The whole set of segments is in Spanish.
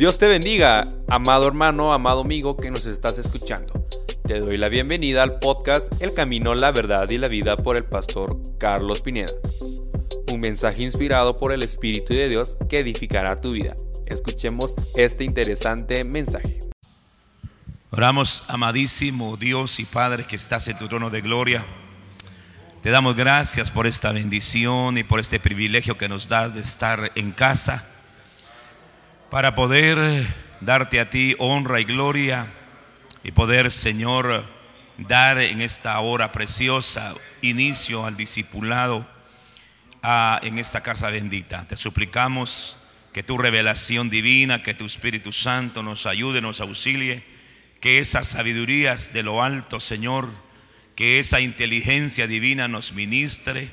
Dios te bendiga, amado hermano, amado amigo que nos estás escuchando. Te doy la bienvenida al podcast El Camino, la Verdad y la Vida por el pastor Carlos Pineda. Un mensaje inspirado por el Espíritu de Dios que edificará tu vida. Escuchemos este interesante mensaje. Oramos, amadísimo Dios y Padre que estás en tu trono de gloria. Te damos gracias por esta bendición y por este privilegio que nos das de estar en casa para poder darte a ti honra y gloria y poder, Señor, dar en esta hora preciosa inicio al discipulado en esta casa bendita. Te suplicamos que tu revelación divina, que tu Espíritu Santo nos ayude, nos auxilie, que esas sabidurías de lo alto, Señor, que esa inteligencia divina nos ministre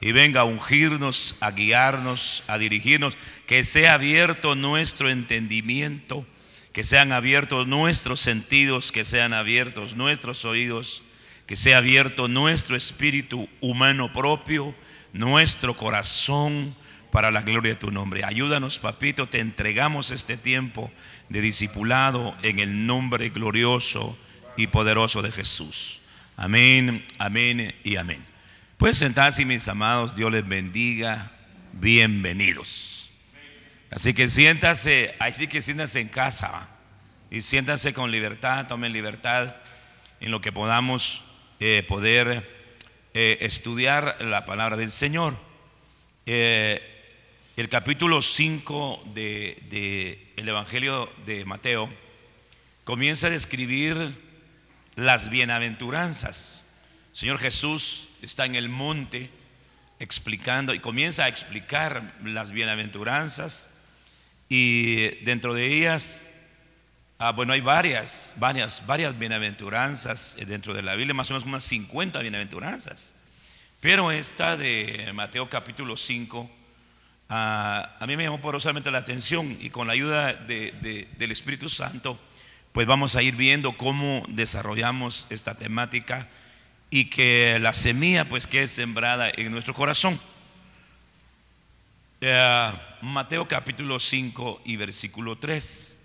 y venga a ungirnos, a guiarnos, a dirigirnos, que sea abierto nuestro entendimiento, que sean abiertos nuestros sentidos, que sean abiertos nuestros oídos, que sea abierto nuestro espíritu humano propio, nuestro corazón para la gloria de tu nombre. Ayúdanos, papito, te entregamos este tiempo de discipulado en el nombre glorioso y poderoso de Jesús. Amén, amén y amén. Pueden sentarse, mis amados, Dios les bendiga, bienvenidos. Así que siéntase, así que siéntase en casa y siéntase con libertad, tomen libertad en lo que podamos eh, poder eh, estudiar la palabra del Señor. Eh, el capítulo 5 del de, el Evangelio de Mateo comienza a describir las bienaventuranzas. Señor Jesús está en el monte explicando y comienza a explicar las bienaventuranzas y dentro de ellas, ah, bueno, hay varias, varias, varias bienaventuranzas dentro de la Biblia, más o menos unas 50 bienaventuranzas. Pero esta de Mateo capítulo 5, ah, a mí me llamó poderosamente la atención y con la ayuda del Espíritu Santo, pues vamos a ir viendo cómo desarrollamos esta temática y que la semilla pues que es sembrada en nuestro corazón. Eh, Mateo capítulo 5 y versículo 3.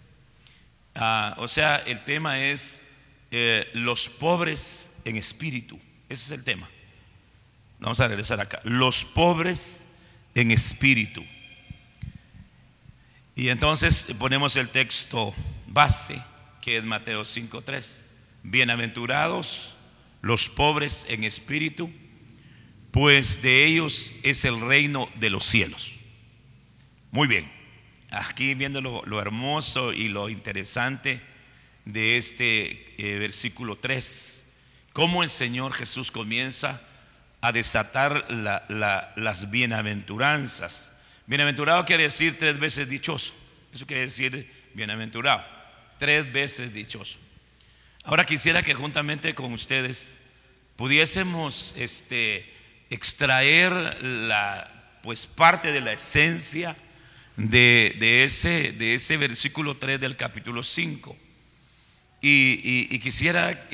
Ah, o sea, el tema es eh, los pobres en espíritu. Ese es el tema. Vamos a regresar acá. Los pobres en espíritu. Y entonces ponemos el texto base que es Mateo 5.3. Bienaventurados los pobres en espíritu, pues de ellos es el reino de los cielos. Muy bien, aquí viendo lo, hermoso y lo interesante de este eh, versículo 3, cómo el Señor Jesús comienza a desatar las bienaventuranzas. Bienaventurado quiere decir tres veces dichoso. Eso quiere decir bienaventurado tres veces dichoso. Ahora quisiera que juntamente con ustedes pudiésemos este, extraer la, pues parte de la esencia de, ese, de ese versículo 3 del capítulo 5. Y, quisiera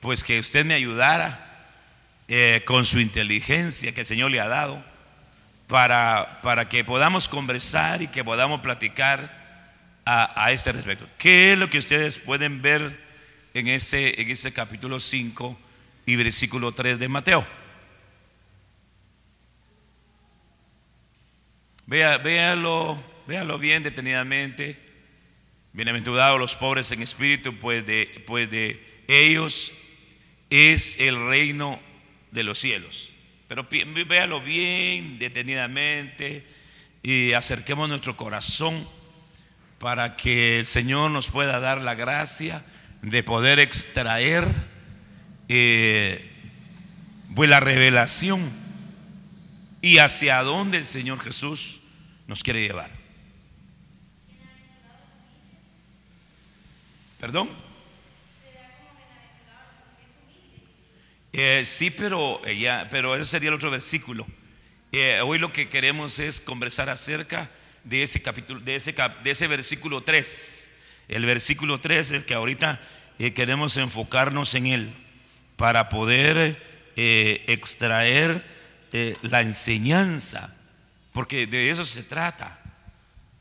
pues que usted me ayudara eh, con su inteligencia que el Señor le ha dado para, para que podamos conversar y que podamos platicar a, ese respecto. ¿Qué es lo que ustedes pueden ver en ese, en ese capítulo 5 y versículo 3 de Mateo? Vea, véalo, véalo bien detenidamente. Bienaventurados los pobres en espíritu, pues de, pues de ellos es el reino de los cielos. Pero véalo bien detenidamente y acerquemos nuestro corazón para que el Señor nos pueda dar la gracia de poder extraer eh, pues la revelación y hacia dónde el Señor Jesús nos quiere llevar. ¿Perdón? Eh, sí, pero, eh, ya, pero ese sería el otro versículo. hoy lo que queremos es conversar acerca de ese capítulo, de ese, de ese versículo 3. El versículo 3 es el que ahorita eh, queremos enfocarnos en él para poder eh, extraer eh, la enseñanza, porque de eso se trata.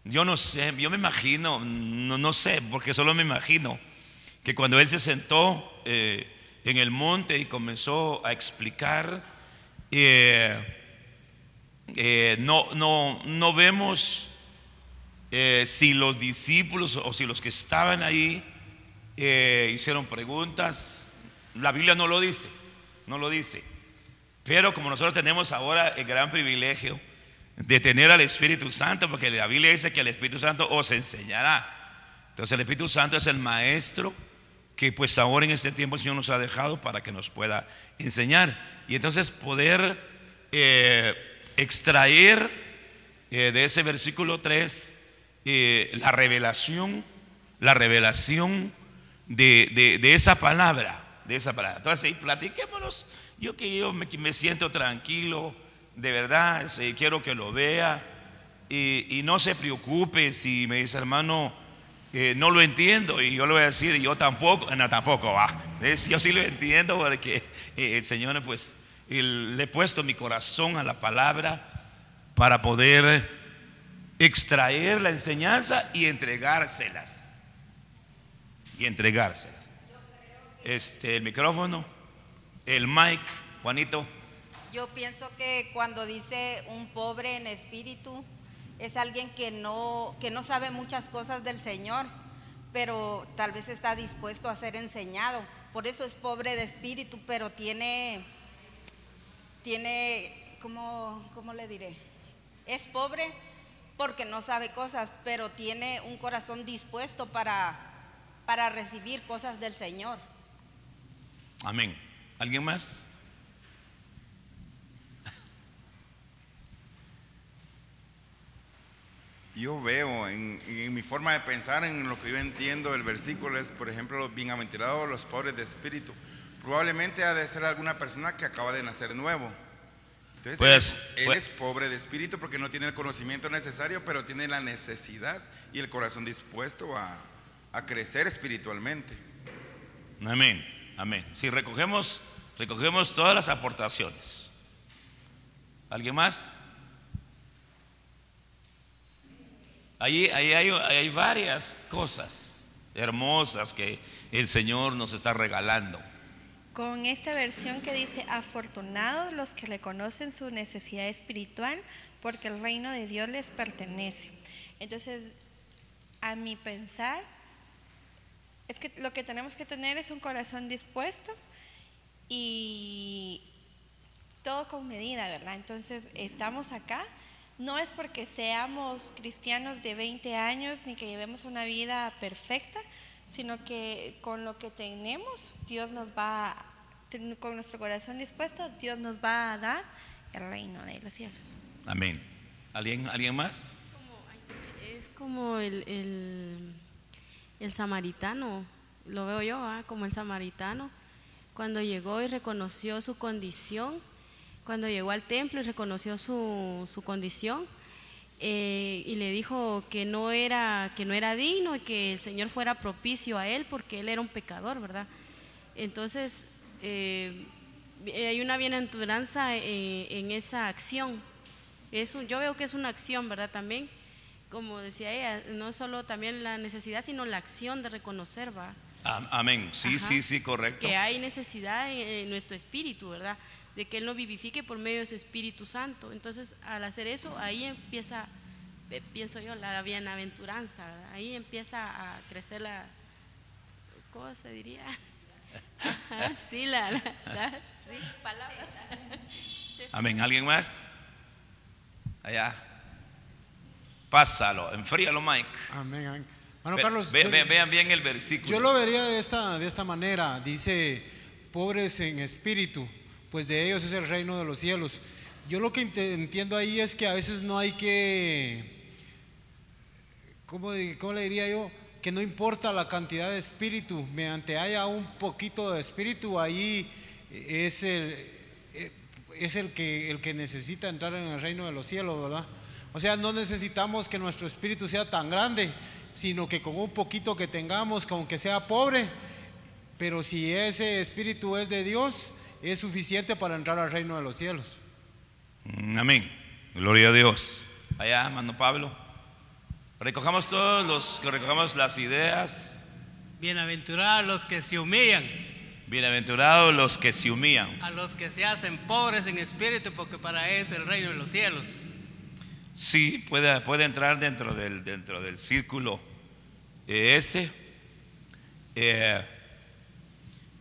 Yo no sé, yo me imagino, no, no sé, porque solo me imagino que cuando él se sentó eh, en el monte y comenzó a explicar, no, no, no vemos si los discípulos o si los que estaban ahí hicieron preguntas. La Biblia no lo dice, no lo dice. Pero como nosotros tenemos ahora el gran privilegio de tener al Espíritu Santo, porque la Biblia dice que el Espíritu Santo os enseñará. Entonces el Espíritu Santo es el maestro que pues ahora en este tiempo el Señor nos ha dejado para que nos pueda enseñar. Y entonces poder eh, extraer eh, de ese versículo 3 eh, la revelación, la revelación de, esa palabra, de esa palabra. Entonces, ahí platiquémonos. Yo que yo me, siento tranquilo, de verdad, quiero que lo vea. Y, no se preocupe si me dice, hermano, no lo entiendo. Y yo le voy a decir, yo tampoco, no, tampoco va. yo sí lo entiendo porque eh, el Señor, pues, le he puesto mi corazón a la palabra para poder extraer la enseñanza y entregárselas. Y entregárselas. Este, el micrófono, el mic, Juanito. Yo pienso que cuando dice un pobre en espíritu, es alguien que no, que no sabe muchas cosas del Señor, pero tal vez está dispuesto a ser enseñado. Por eso es pobre de espíritu, pero tiene, tiene, ¿cómo, cómo le diré? Es pobre porque no sabe cosas, pero tiene un corazón dispuesto para, para recibir cosas del Señor. Amén. ¿Alguien más? yo veo en, mi forma de pensar, en lo que yo entiendo, el versículo es, por ejemplo, los bienaventurados, los pobres de espíritu. Probablemente ha de ser alguna persona que acaba de nacer nuevo. Entonces, pues, él, pues es pobre de espíritu porque no tiene el conocimiento necesario, pero tiene la necesidad y el corazón dispuesto a, a crecer espiritualmente. Amén, amén. Si recogemos, recogemos todas las aportaciones. ¿Alguien más? Ahí, hay, varias cosas hermosas que el Señor nos está regalando. Con esta versión que dice, afortunados los que le conocen su necesidad espiritual, porque el reino de Dios les pertenece. Entonces, a mi pensar, es que lo que tenemos que tener es un corazón dispuesto y todo con medida, ¿verdad? Entonces, estamos acá no es porque seamos cristianos de 20 años ni que llevemos una vida perfecta, sino que con lo que tenemos, Dios nos va, con nuestro corazón dispuesto, Dios nos va a dar el reino de los cielos. Amén. ¿Alguien, ¿alguien más? Es como el, el, samaritano, lo veo yo, ¿ah? como el samaritano, cuando llegó y reconoció su condición cuando llegó al templo y reconoció su, su condición eh, y le dijo que no, era, que no era digno y que el Señor fuera propicio a él porque él era un pecador, ¿verdad? Entonces, eh, hay una bienaventuranza en, en esa acción. Es yo veo que es una acción, ¿verdad? También, como decía ella, no solo también la necesidad, sino la acción de reconocer, ¿va? Amén, sí, sí, sí, correcto. Que hay necesidad en nuestro espíritu, ¿verdad? de que Él lo vivifique por medio de su Espíritu Santo. Entonces, al hacer eso, ahí empieza, eh, pienso yo, la, bienaventuranza, ahí empieza a crecer la, ¿cómo se diría? sí, la, sí, palabras. Amén. ¿Alguien más? Allá. Pásalo, enfríalo, Mike. Amén. Bueno, Carlos, vean bien el versículo. Yo lo vería de esta, de esta manera. Dice, pobres en espíritu pues de ellos es el reino de los cielos. Yo lo que entiendo ahí es que a veces no hay que, ¿cómo, le diría yo? Que no importa la cantidad de espíritu, mediante haya un poquito de espíritu, ahí es el, es el, que, el que necesita entrar en el reino de los cielos, ¿verdad? O sea, no necesitamos que nuestro espíritu sea tan grande, sino que con un poquito que tengamos, aunque sea pobre, pero si ese espíritu es de Dios, es suficiente para entrar al reino de los cielos. Mm, amén. Gloria a Dios. Allá, mano Pablo. Recojamos todos los que recojamos las ideas. Bienaventurados los que se humillan, Bienaventurados los que se humillan. a los que se hacen pobres en espíritu, porque para ellos es el reino de los cielos. Sí, puede, puede entrar dentro del, dentro del círculo ese. Eh,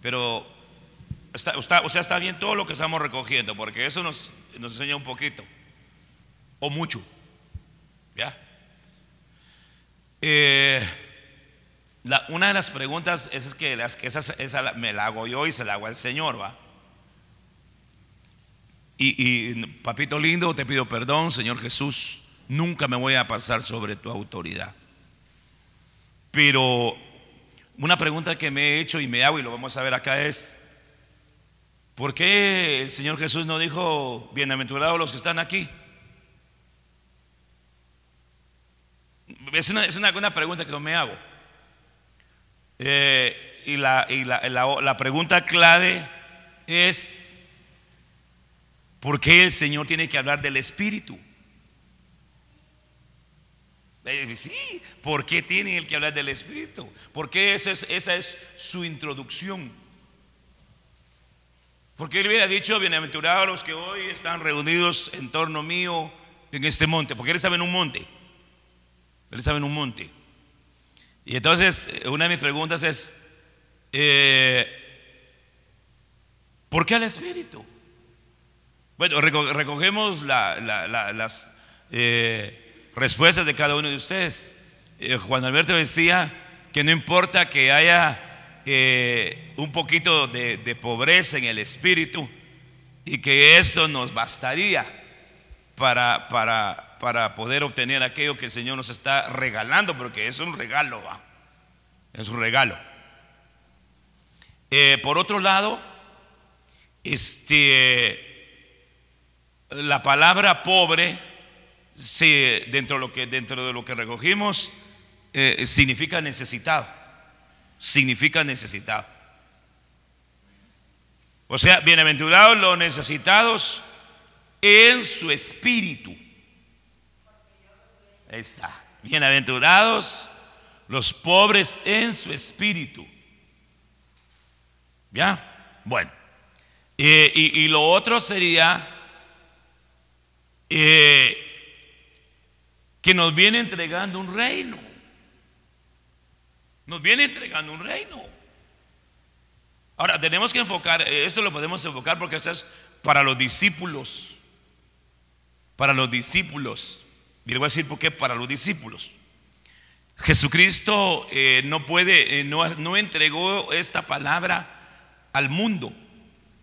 pero está, está- o sea, está bien todo lo que estamos recogiendo, porque eso nos, nos enseña un poquito, o mucho. ¿Ya? Eh, una de las preguntas es, que las, esa, esa me la hago yo y se la hago al Señor, ¿va? Y, papito lindo, te pido perdón, Señor Jesús, nunca me voy a pasar sobre tu autoridad. Pero una pregunta que me he hecho y me hago y lo vamos a ver acá es, ¿por qué el Señor Jesús no dijo, bienaventurados los que están aquí? Es una, es una, pregunta que yo me hago. Eh, y la, y la- la pregunta clave es, ¿por qué el Señor tiene que hablar del Espíritu? Eh, Sí, ¿por qué tiene él que hablar del Espíritu? Porque esa es, esa es su introducción. Porque él hubiera dicho, bienaventurados los que hoy están reunidos en torno mío en este monte, porque él estaba en un monte. Él estaba en un monte. Y entonces, eh, una de mis preguntas es, eh, ¿por qué al Espíritu? Bueno, reco- recogemos la- la- la- las eh, respuestas de cada uno de ustedes. Eh, Juan Alberto decía que no importa que haya eh, un poquito de, de pobreza en el espíritu y que eso nos bastaría para, para, para poder obtener aquello que el Señor nos está regalando, porque es un regalo, ¿va? es un regalo. Por otro lado, este, la palabra pobre, se- dentro, de lo que, dentro de lo que recogimos, eh, significa necesitado. Significa necesitado. O sea, bienaventurados los necesitados en su espíritu. Ahí está. Bienaventurados los pobres en su espíritu. ¿Ya? Bueno. Eh, y, y lo otro sería eh, que nos viene entregando un reino. Nos viene entregando un reino. Ahora, tenemos que enfocar, esto lo podemos enfocar porque es para los discípulos. Para los discípulos. Y le voy a decir por qué para los discípulos. Jesucristo eh, no puede, eh, no, no entregó esta palabra al mundo,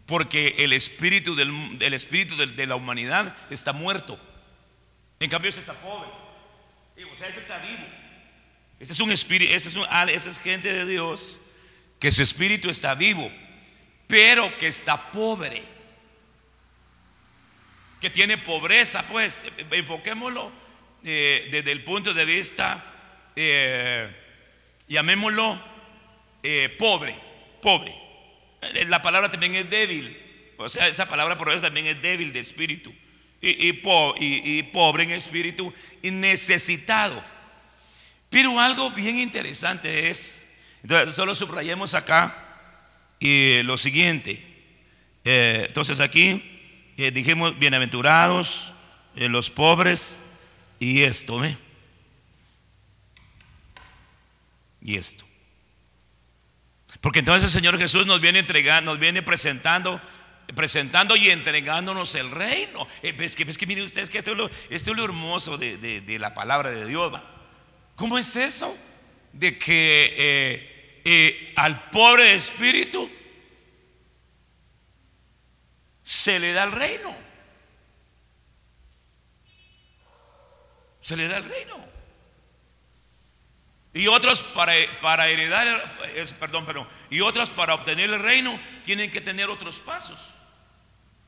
porque el espíritu, del, el espíritu de la humanidad está muerto. En cambio, ese está pobre. O sea, ese está vivo. Ese es un espíritu, ah, ese es gente de Dios, que su espíritu está vivo, pero que está pobre. Que tiene pobreza, pues, enfoquémoslo eh, desde el punto de vista, eh, llamémoslo eh, pobre, pobre. Eh, La palabra también es débil. O sea, esa palabra por eso también es débil de espíritu. Y, y po- y- y pobre en espíritu y necesitado. Pero algo bien interesante es, entonces solo subrayemos acá y lo siguiente. Eh, entonces aquí eh, dijimos bienaventurados eh, los pobres y esto, ¿ve? Y esto. Porque entonces el Señor Jesús nos viene entregando, nos viene presentando, presentando y entregándonos el reino. Eh, es que, miren ustedes que esto es lo, esto es lo hermoso de, la palabra de Dios. ¿Cómo es eso? De que eh, eh, al pobre espíritu se le da el reino. Se le da el reino. Y otros para, para heredar, perdón, perdón, y otros para obtener el reino tienen que tener otros pasos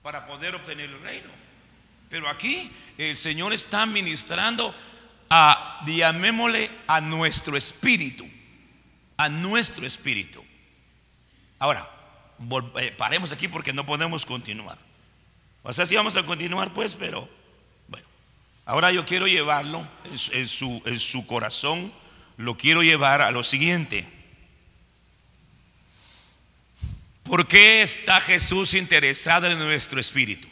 para poder obtener el reino. Pero aquí el Señor está ministrando a, llamémosle, a nuestro espíritu, a nuestro espíritu. Ahora, eh, paremos aquí porque no podemos continuar. O sea, sí vamos a continuar, pues, pero bueno, Ahora yo quiero llevarlo en su, en su corazón, lo quiero llevar a lo siguiente. ¿Por qué está Jesús interesado en nuestro espíritu?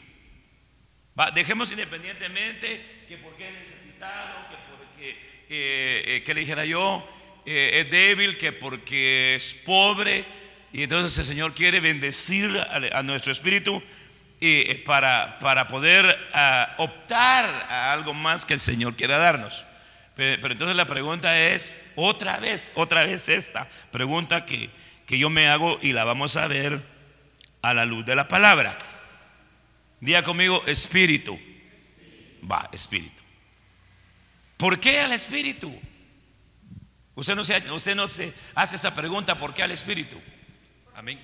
Va, dejemos independientemente que porque es necesitado, que porque, eh, eh, que le dijera yo, eh, es débil, que porque es pobre, y entonces el Señor quiere bendecir a, nuestro espíritu eh, para, para poder ah, optar a algo más que el Señor quiera darnos. Pero, entonces la pregunta es, otra vez, otra vez esta pregunta que, que yo me hago y la vamos a ver a la luz de la palabra. Diga conmigo, espíritu. Va, espíritu. ¿Por qué al espíritu? Usted no, se, usted no se hace esa pregunta, ¿por qué al espíritu? Amén.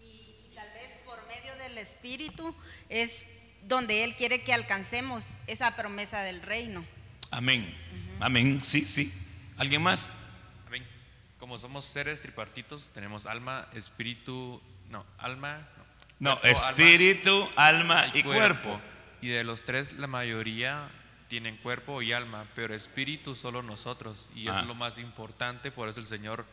Y tal vez por medio del Espíritu es donde Él quiere que alcancemos esa promesa del reino. Amén. Amén. Sí, sí. ¿Alguien más? Amén. Como somos seres tripartitos, tenemos alma, espíritu, no, alma, No, cuerpo, alma espíritu, alma y cuerpo. Y de los tres, la mayoría tienen cuerpo y alma, pero espíritu solo nosotros. Y eso Ah. es lo más importante, por eso el Señor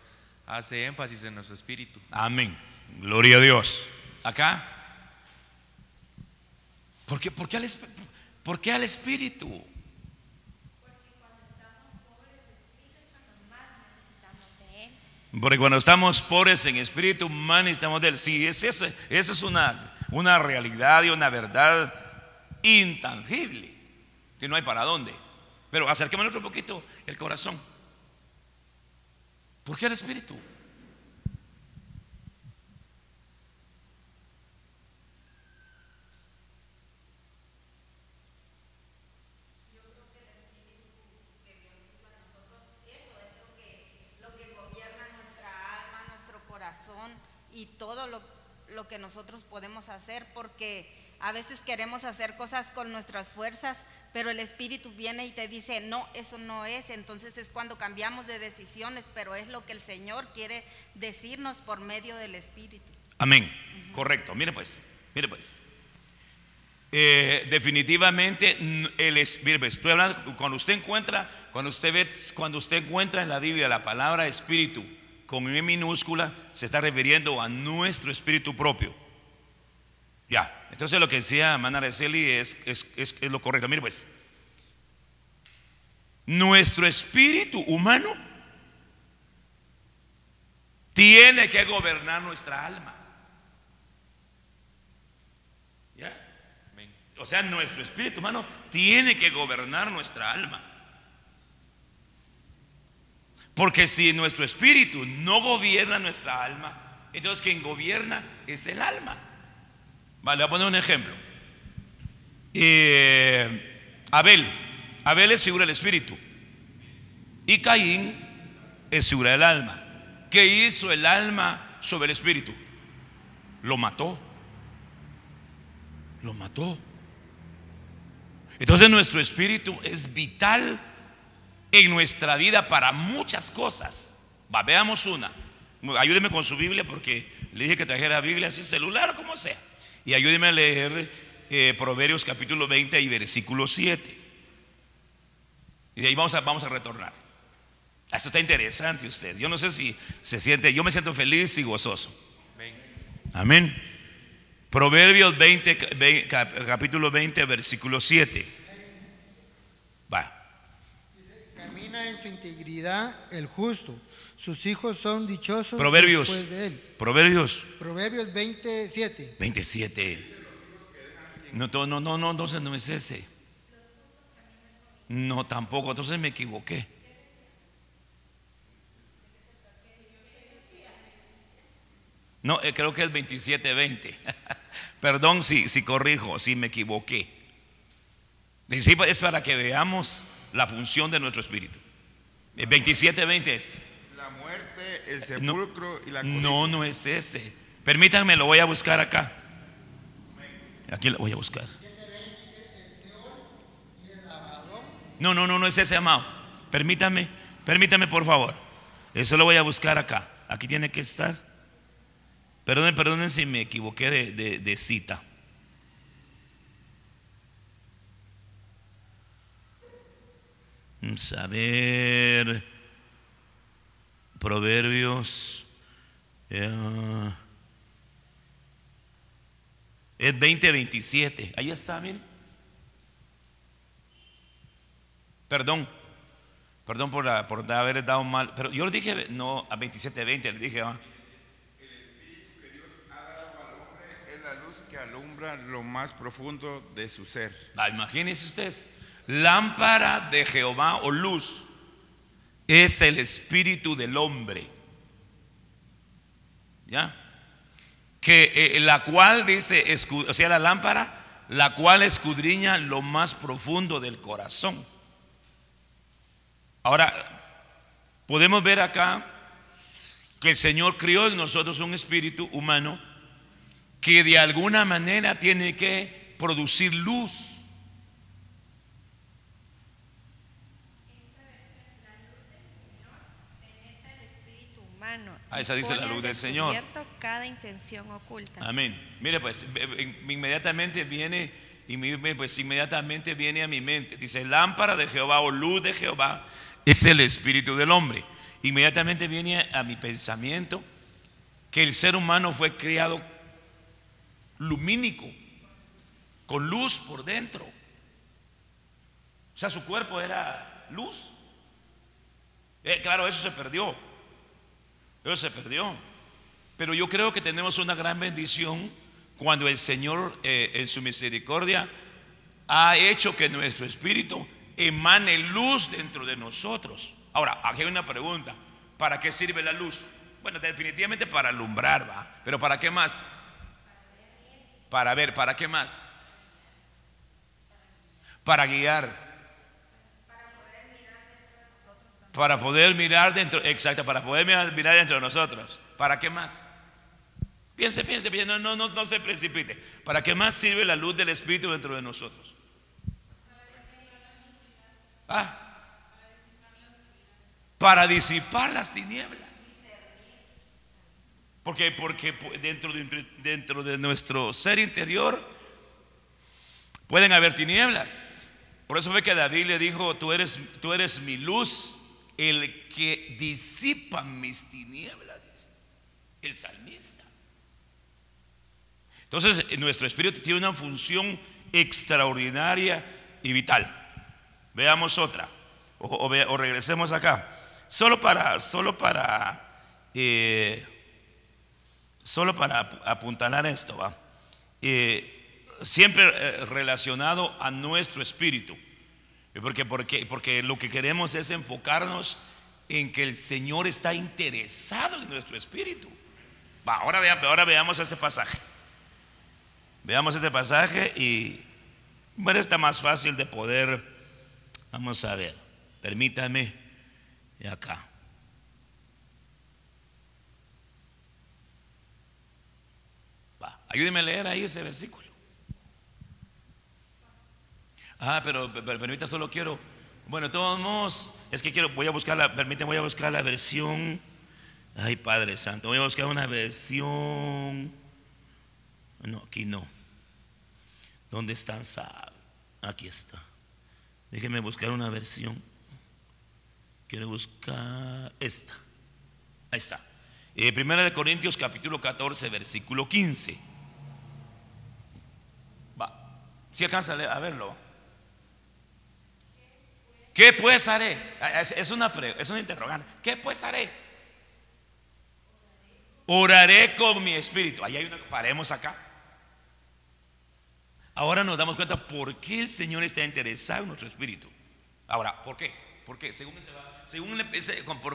hace énfasis en nuestro espíritu. Amén. Gloria a Dios. Acá. ¿Por qué, por qué al, por qué al espíritu? Porque cuando estamos pobres en espíritu, más necesitamos de él. Sí, es eso, es una, una realidad y una verdad intangible, que no hay para dónde. Pero acerquémonos otro poquito el corazón. ¿Por qué al espíritu? Lo que gobierna nuestra alma, nuestro corazón y todo lo, lo que nosotros podemos hacer, porque a veces queremos hacer cosas con nuestras fuerzas, pero el Espíritu viene y te dice, no, eso no es. Entonces es cuando cambiamos de decisiones, pero es lo que el Señor quiere decirnos por medio del Espíritu. Amén. Correcto. Mire pues, mire pues. Eh, definitivamente el es- mire pues, estoy hablando cuando usted encuentra, cuando usted ve, cuando usted encuentra en la Biblia la palabra espíritu con M minúscula, se está refiriendo a nuestro espíritu propio. Ya. Entonces lo que decía Hermana Araceli es, es, es, es lo correcto. Mire pues. Nuestro espíritu humano tiene que gobernar nuestra alma. ¿Ya? O sea, nuestro espíritu humano tiene que gobernar nuestra alma. Porque si nuestro espíritu no gobierna nuestra alma, entonces quien gobierna es el alma. Vale, voy a poner un ejemplo. Eh, Abel, Abel es figura del espíritu. Y Caín es figura del alma. ¿Qué hizo el alma sobre el espíritu? Lo mató. Lo mató. Entonces nuestro espíritu es vital en nuestra vida para muchas cosas. Va, veamos una. Ayúdeme con su Biblia porque le dije que trajera Biblia sin celular o como sea. Y ayúdeme a leer eh, Proverbios capítulo 20 y versículo 7. Y de ahí vamos a, vamos a retornar. Esto está interesante usted. Yo no sé si se siente, yo me siento feliz y gozoso. Amén. Proverbios 20, ve- cap- capítulo 20, versículo 7. Va. Camina en su integridad el justo. Sus hijos son dichosos Proverbios. después de él. Proverbios Proverbios 27. 27. No, no, no, no, entonces no es ese. No, tampoco, entonces me equivoqué. No, eh, creo que es 27-20. Perdón si, si corrijo, si me equivoqué. Sí, es para que veamos la función de nuestro espíritu. Eh, 27-20 es. La muerte, el No, sepulcro y la codicia. no, no es ese. Permítanme, lo voy a buscar acá. Aquí lo voy a buscar. No, no, no, no es ese, amado. Permítame, permítame, por favor. Eso lo voy a buscar acá. Aquí tiene que estar. Perdonen, perdonen si me equivoqué de, de- de cita. Ver. Proverbios. eh, es 2027. Ahí está, miren. Perdón. Perdón por, la- por haber dado mal. Pero yo le dije, no, a 27, 20, le dije, ah. Es la luz que alumbra lo más profundo de su ser. Ah, imagínense ustedes, lámpara de Jehová o luz es el espíritu del hombre. ¿Ya? Que eh, la cual dice, o sea, la lámpara, la cual escudriña lo más profundo del corazón. Ahora, podemos ver acá que el Señor crió en nosotros un espíritu humano que de alguna manera tiene que producir luz. Penetra el espíritu humano. Ah, esa dice la luz del Señor. cada intención oculta. Amén. Mire, pues inmediatamente viene, y pues inmediatamente viene a mi mente. Dice, lámpara de Jehová o luz de Jehová es el espíritu del hombre. Inmediatamente viene a mi pensamiento que el ser humano fue creado lumínico, con luz por dentro. O sea, su cuerpo era luz. Eh, claro, eso se perdió. Eso se perdió. Pero yo creo que tenemos una gran bendición cuando el Señor eh, en su misericordia ha hecho que nuestro espíritu emane luz dentro de nosotros. Ahora, aquí hay una pregunta. ¿Para qué sirve la luz? Bueno, definitivamente para alumbrar, va. Pero ¿para qué más? Para ver, ¿para qué más? Para guiar. Para poder mirar dentro, exacto, para poder mirar, dentro de nosotros. ¿Para qué más? Piense, piense, piense, no, no, no, no se precipite. ¿Para qué más sirve la luz del Espíritu dentro de nosotros? Ah, para disipar las tinieblas. Porque, porque dentro de, dentro de nuestro ser interior pueden haber tinieblas. Por eso fue que David le dijo, tú eres, tú eres mi luz, el que disipa mis tinieblas, el salmista. Entonces, nuestro espíritu tiene una función extraordinaria y vital. Veamos otra, o, regresemos acá. Solo para, solo para, eh, solo para ap- apuntalar esto, ¿va? Eh, siempre eh, relacionado a nuestro espíritu. Porque, porque, porque lo que queremos es enfocarnos en que el Señor está interesado en nuestro espíritu. Va, ahora, vea- ahora veamos ese pasaje. Veamos ese pasaje y bueno, está más fácil de poder. Vamos a ver, permítame acá. Va, ayúdeme a leer ahí ese versículo. Ah, pero, pero solo quiero. Bueno, todos modos, es que quiero, voy a buscar la, voy a buscar la versión. Ay, Padre Santo, voy a buscar una versión. No, aquí no. ¿Dónde están? Aquí está. Déjeme buscar una versión. Quiero buscar esta. Ahí está. Eh, Primera de Corintios capítulo 14, versículo 15. Va. Si alcanza a leer- a verlo. ¿Qué pues haré? Ah, Es, una, es una interrogante. ¿Qué pues haré? Oraré con mi espíritu. Ahí hay una. Paremos acá. Ahora nos damos cuenta por qué el Señor está interesado en nuestro espíritu. Ahora, ¿por qué? ¿Por qué? Según, según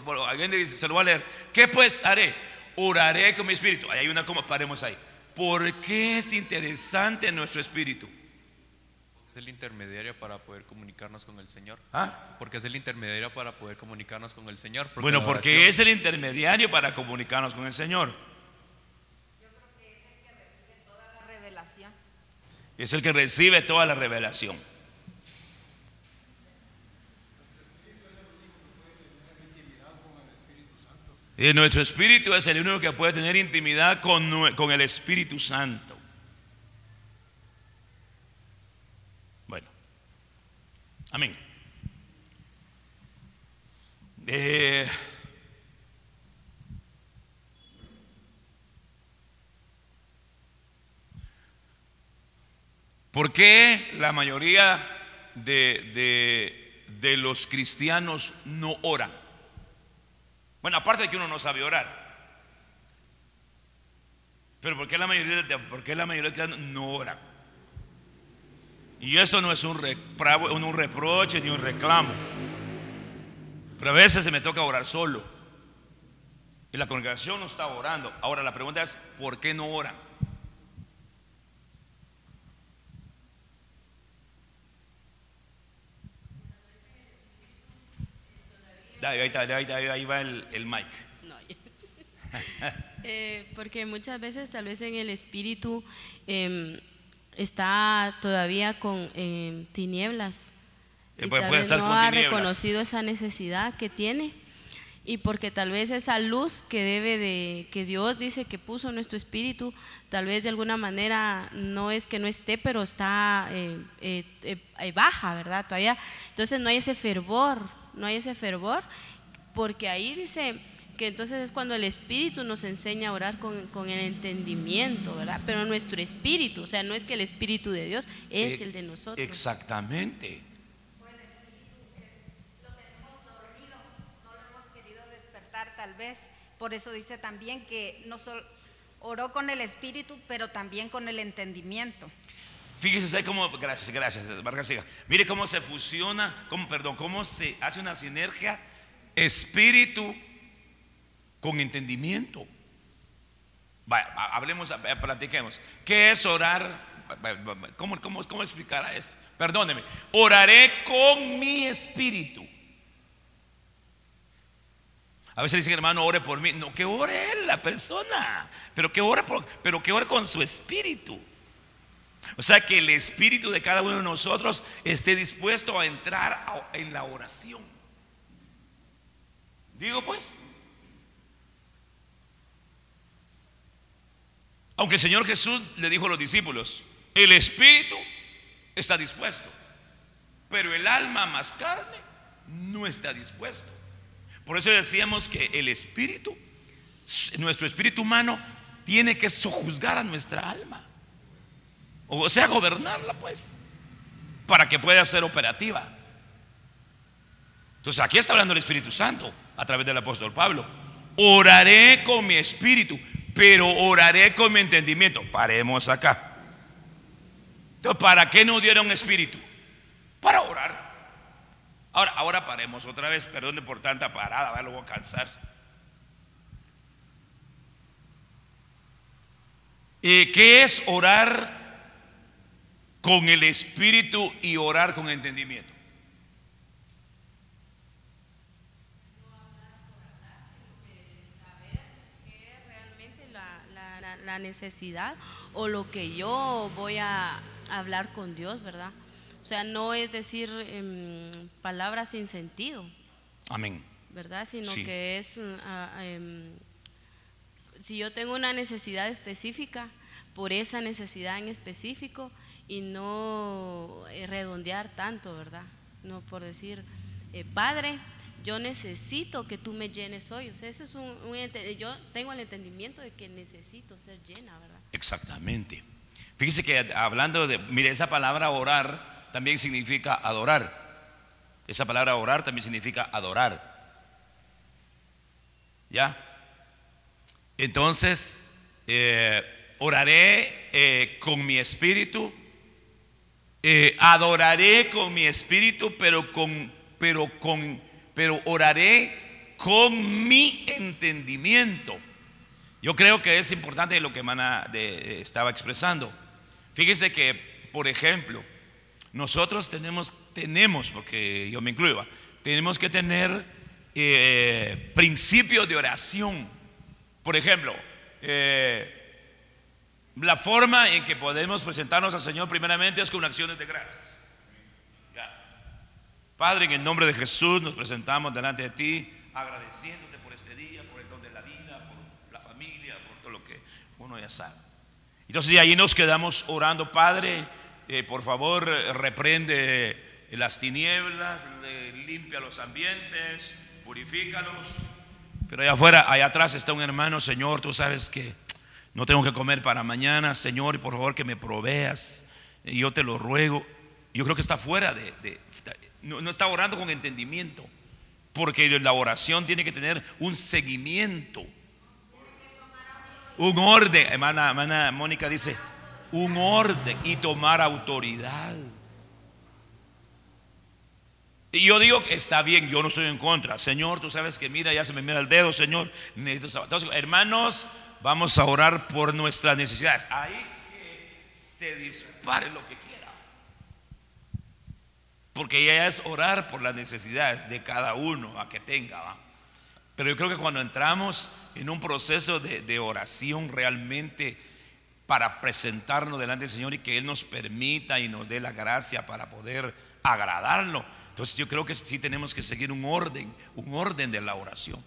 por- alguien dice, se lo va a leer. ¿Qué pues haré? Oraré con mi espíritu. Ahí hay una paremos ahí. ¿Por qué es interesante nuestro espíritu? Es el intermediario para poder comunicarnos con el Señor. ¿Ah? Porque es el intermediario para poder comunicarnos con el Señor. Porque Bueno, porque oración- es el intermediario para comunicarnos con el Señor. Toda la revelación. Es el que recibe toda la revelación. Y nuestro espíritu es el único que puede tener intimidad con, con el Espíritu Santo. Amén. Eh, ¿Por qué la mayoría de, de- de los cristianos no oran? Bueno, aparte de que uno no sabe orar. Pero ¿por qué la mayoría por qué la mayoría de cristianos no oran? Y eso no es un, re- bravo- un reproche ni un reclamo. Pero a veces se me toca orar solo. Y la congregación no está orando. Ahora la pregunta es, ¿por qué no oran? Ahí, ahí está, ahí, va el, el mic. No. Eh, porque muchas veces tal vez en el espíritu em, está todavía con em, tinieblas. Y tal vez no ha tinieblas. reconocido esa necesidad que tiene. Y porque tal vez esa luz que debe de que Dios dice que puso en nuestro espíritu tal vez de alguna manera no es que no esté pero está eh, eh, eh, baja verdad todavía entonces no hay ese fervor no hay ese fervor porque ahí dice entonces es cuando el espíritu nos enseña a orar con, con el entendimiento verdad pero nuestro espíritu o sea no es que el espíritu de Dios es Eh, el de nosotros Exactamente. Lo tenemos dormido, no lo hemos querido despertar tal vez. Por eso dice también que no solo oró con el espíritu, pero también con el entendimiento. Fíjese ahí cómo, gracias, gracias, Vargas Siga. Mire cómo se fusiona, cómo, perdón, cómo se hace una sinergia espíritu con entendimiento. Vaya, ha- hablemos, platiquemos. ¿Qué es orar? ¿Cómo, cómo, cómo explicar a esto? Perdóneme. Oraré con mi espíritu. A veces dicen, hermano, ore por mí. No, que ore él, la persona. Pero que ore, por- pero que ore con su espíritu. O sea, que el espíritu de cada uno de nosotros esté dispuesto a entrar en la oración. Digo pues. Aunque el Señor Jesús le dijo a los discípulos, el espíritu está dispuesto, pero el alma más carne no está dispuesto. Por eso decíamos que el espíritu, nuestro espíritu humano, tiene que sojuzgar a nuestra alma. O sea, gobernarla pues, para que pueda ser operativa. Entonces aquí está hablando el Espíritu Santo a través del apóstol Pablo. Oraré con mi espíritu, pero oraré con mi entendimiento. Paremos acá. Entonces, ¿para qué nos dieron espíritu? Para orar. Ahora, ahora paremos otra vez. Perdón por tanta parada, ¿verdad? lo voy a cansar. Eh, ¿Qué es orar con el espíritu y orar con entendimiento? realmente la, la- necesidad o lo que yo voy a hablar con Dios, ¿verdad? O sea, no es decir em, palabras sin sentido, Amén. ¿verdad? Sino Sí. que es, em, si yo tengo una necesidad específica, por esa necesidad en específico y no eh, redondear tanto, ¿verdad? No por decir, eh, Padre, yo necesito que tú me llenes hoy. O sea, ese es un, un yo tengo el entendimiento de que necesito ser llena, ¿verdad? Exactamente. Fíjese que hablando de, mire, esa palabra orar también significa adorar. Esa palabra orar también significa adorar. ¿Ya? Entonces, eh, oraré eh, con mi espíritu, eh, adoraré con mi espíritu, pero con, pero con, pero oraré con mi entendimiento. Yo creo que es importante lo que Mana de- estaba expresando. Fíjese que, por ejemplo, nosotros tenemos, tenemos, porque yo me incluyo, tenemos que tener eh, principios de oración. Por ejemplo, eh, la forma en que podemos presentarnos al Señor primeramente es con acciones de gracias. Padre, en el nombre de Jesús nos presentamos delante de ti, agradeciéndote por este día, por el don de la todo lo que uno ya sabe. Entonces, ahí nos quedamos orando, Padre, eh, por favor, reprende las tinieblas, limpia los ambientes, purifícalos. Pero allá afuera, allá atrás está un hermano, Señor, tú sabes que no tengo que comer para mañana, Señor, y por favor que me proveas. Yo te lo ruego. Yo creo que está fuera de, no, está orando con entendimiento, porque la oración tiene que tener un seguimiento, un orden. Hermana, hermana Mónica dice, un orden y tomar autoridad. Y yo digo está bien, yo no estoy en contra. Señor, tú sabes que mira, ya se me mira el dedo, Señor. Entonces, hermanos, vamos a orar por nuestras necesidades. Ahí que se dispare lo que. Porque ya es orar por las necesidades de cada uno a que tenga. Pero yo creo que cuando entramos en un proceso de, de oración realmente para presentarnos delante del Señor y que Él nos permita y nos dé la gracia para poder agradarlo entonces yo creo que sí tenemos que seguir un orden, un orden de la oración.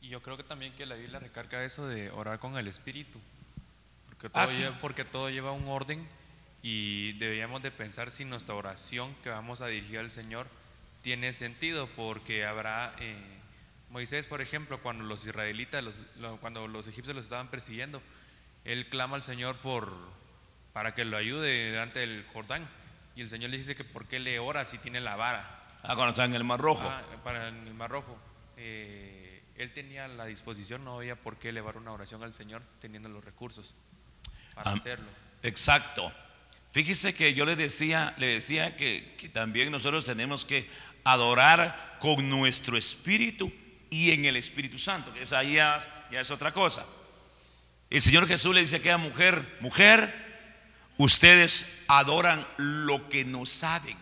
Y yo creo que también que la Biblia recarga eso de orar con el Espíritu, porque Ah, sí. porque todo lleva un orden y deberíamos de pensar si nuestra oración que vamos a dirigir al Señor tiene sentido, porque habrá, eh, Moisés por ejemplo, cuando los israelitas, los- lo- cuando los egipcios los estaban persiguiendo, él clama al Señor por, para que lo ayude delante del Jordán. Y el Señor le dice que por qué le ora si tiene la vara. Ah, cuando está en el Mar Rojo. Ah, para en el Mar Rojo. Eh, él tenía la disposición, no había por qué elevar una oración al Señor teniendo los recursos para Am- hacerlo. Exacto. Fíjese que yo le decía, le decía que, también nosotros tenemos que adorar con nuestro espíritu y en el Espíritu Santo, que esa ya, ya es otra cosa. El Señor Jesús le dice a aquella mujer, mujer, ustedes adoran lo que no saben.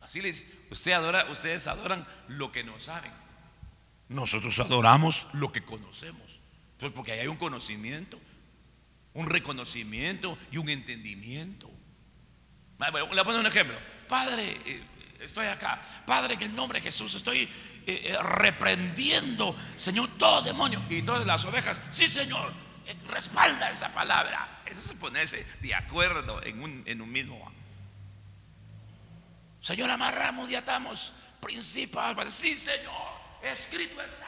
Así les, usted adora, ustedes adoran lo que no saben. Nosotros adoramos lo que conocemos. Pues porque ahí hay un conocimiento, un reconocimiento y un entendimiento. Ah, bueno, Le poner un ejemplo. Padre, eh, estoy acá. Padre, en el nombre de Jesús estoy eh, eh, reprendiendo, Señor, todo demonio. Y todas las ovejas, sí, Señor, respalda esa palabra. Eso es ponerse de acuerdo en un, en un mismo. Señor, amarramos y atamos principales. Sí, Señor, escrito está.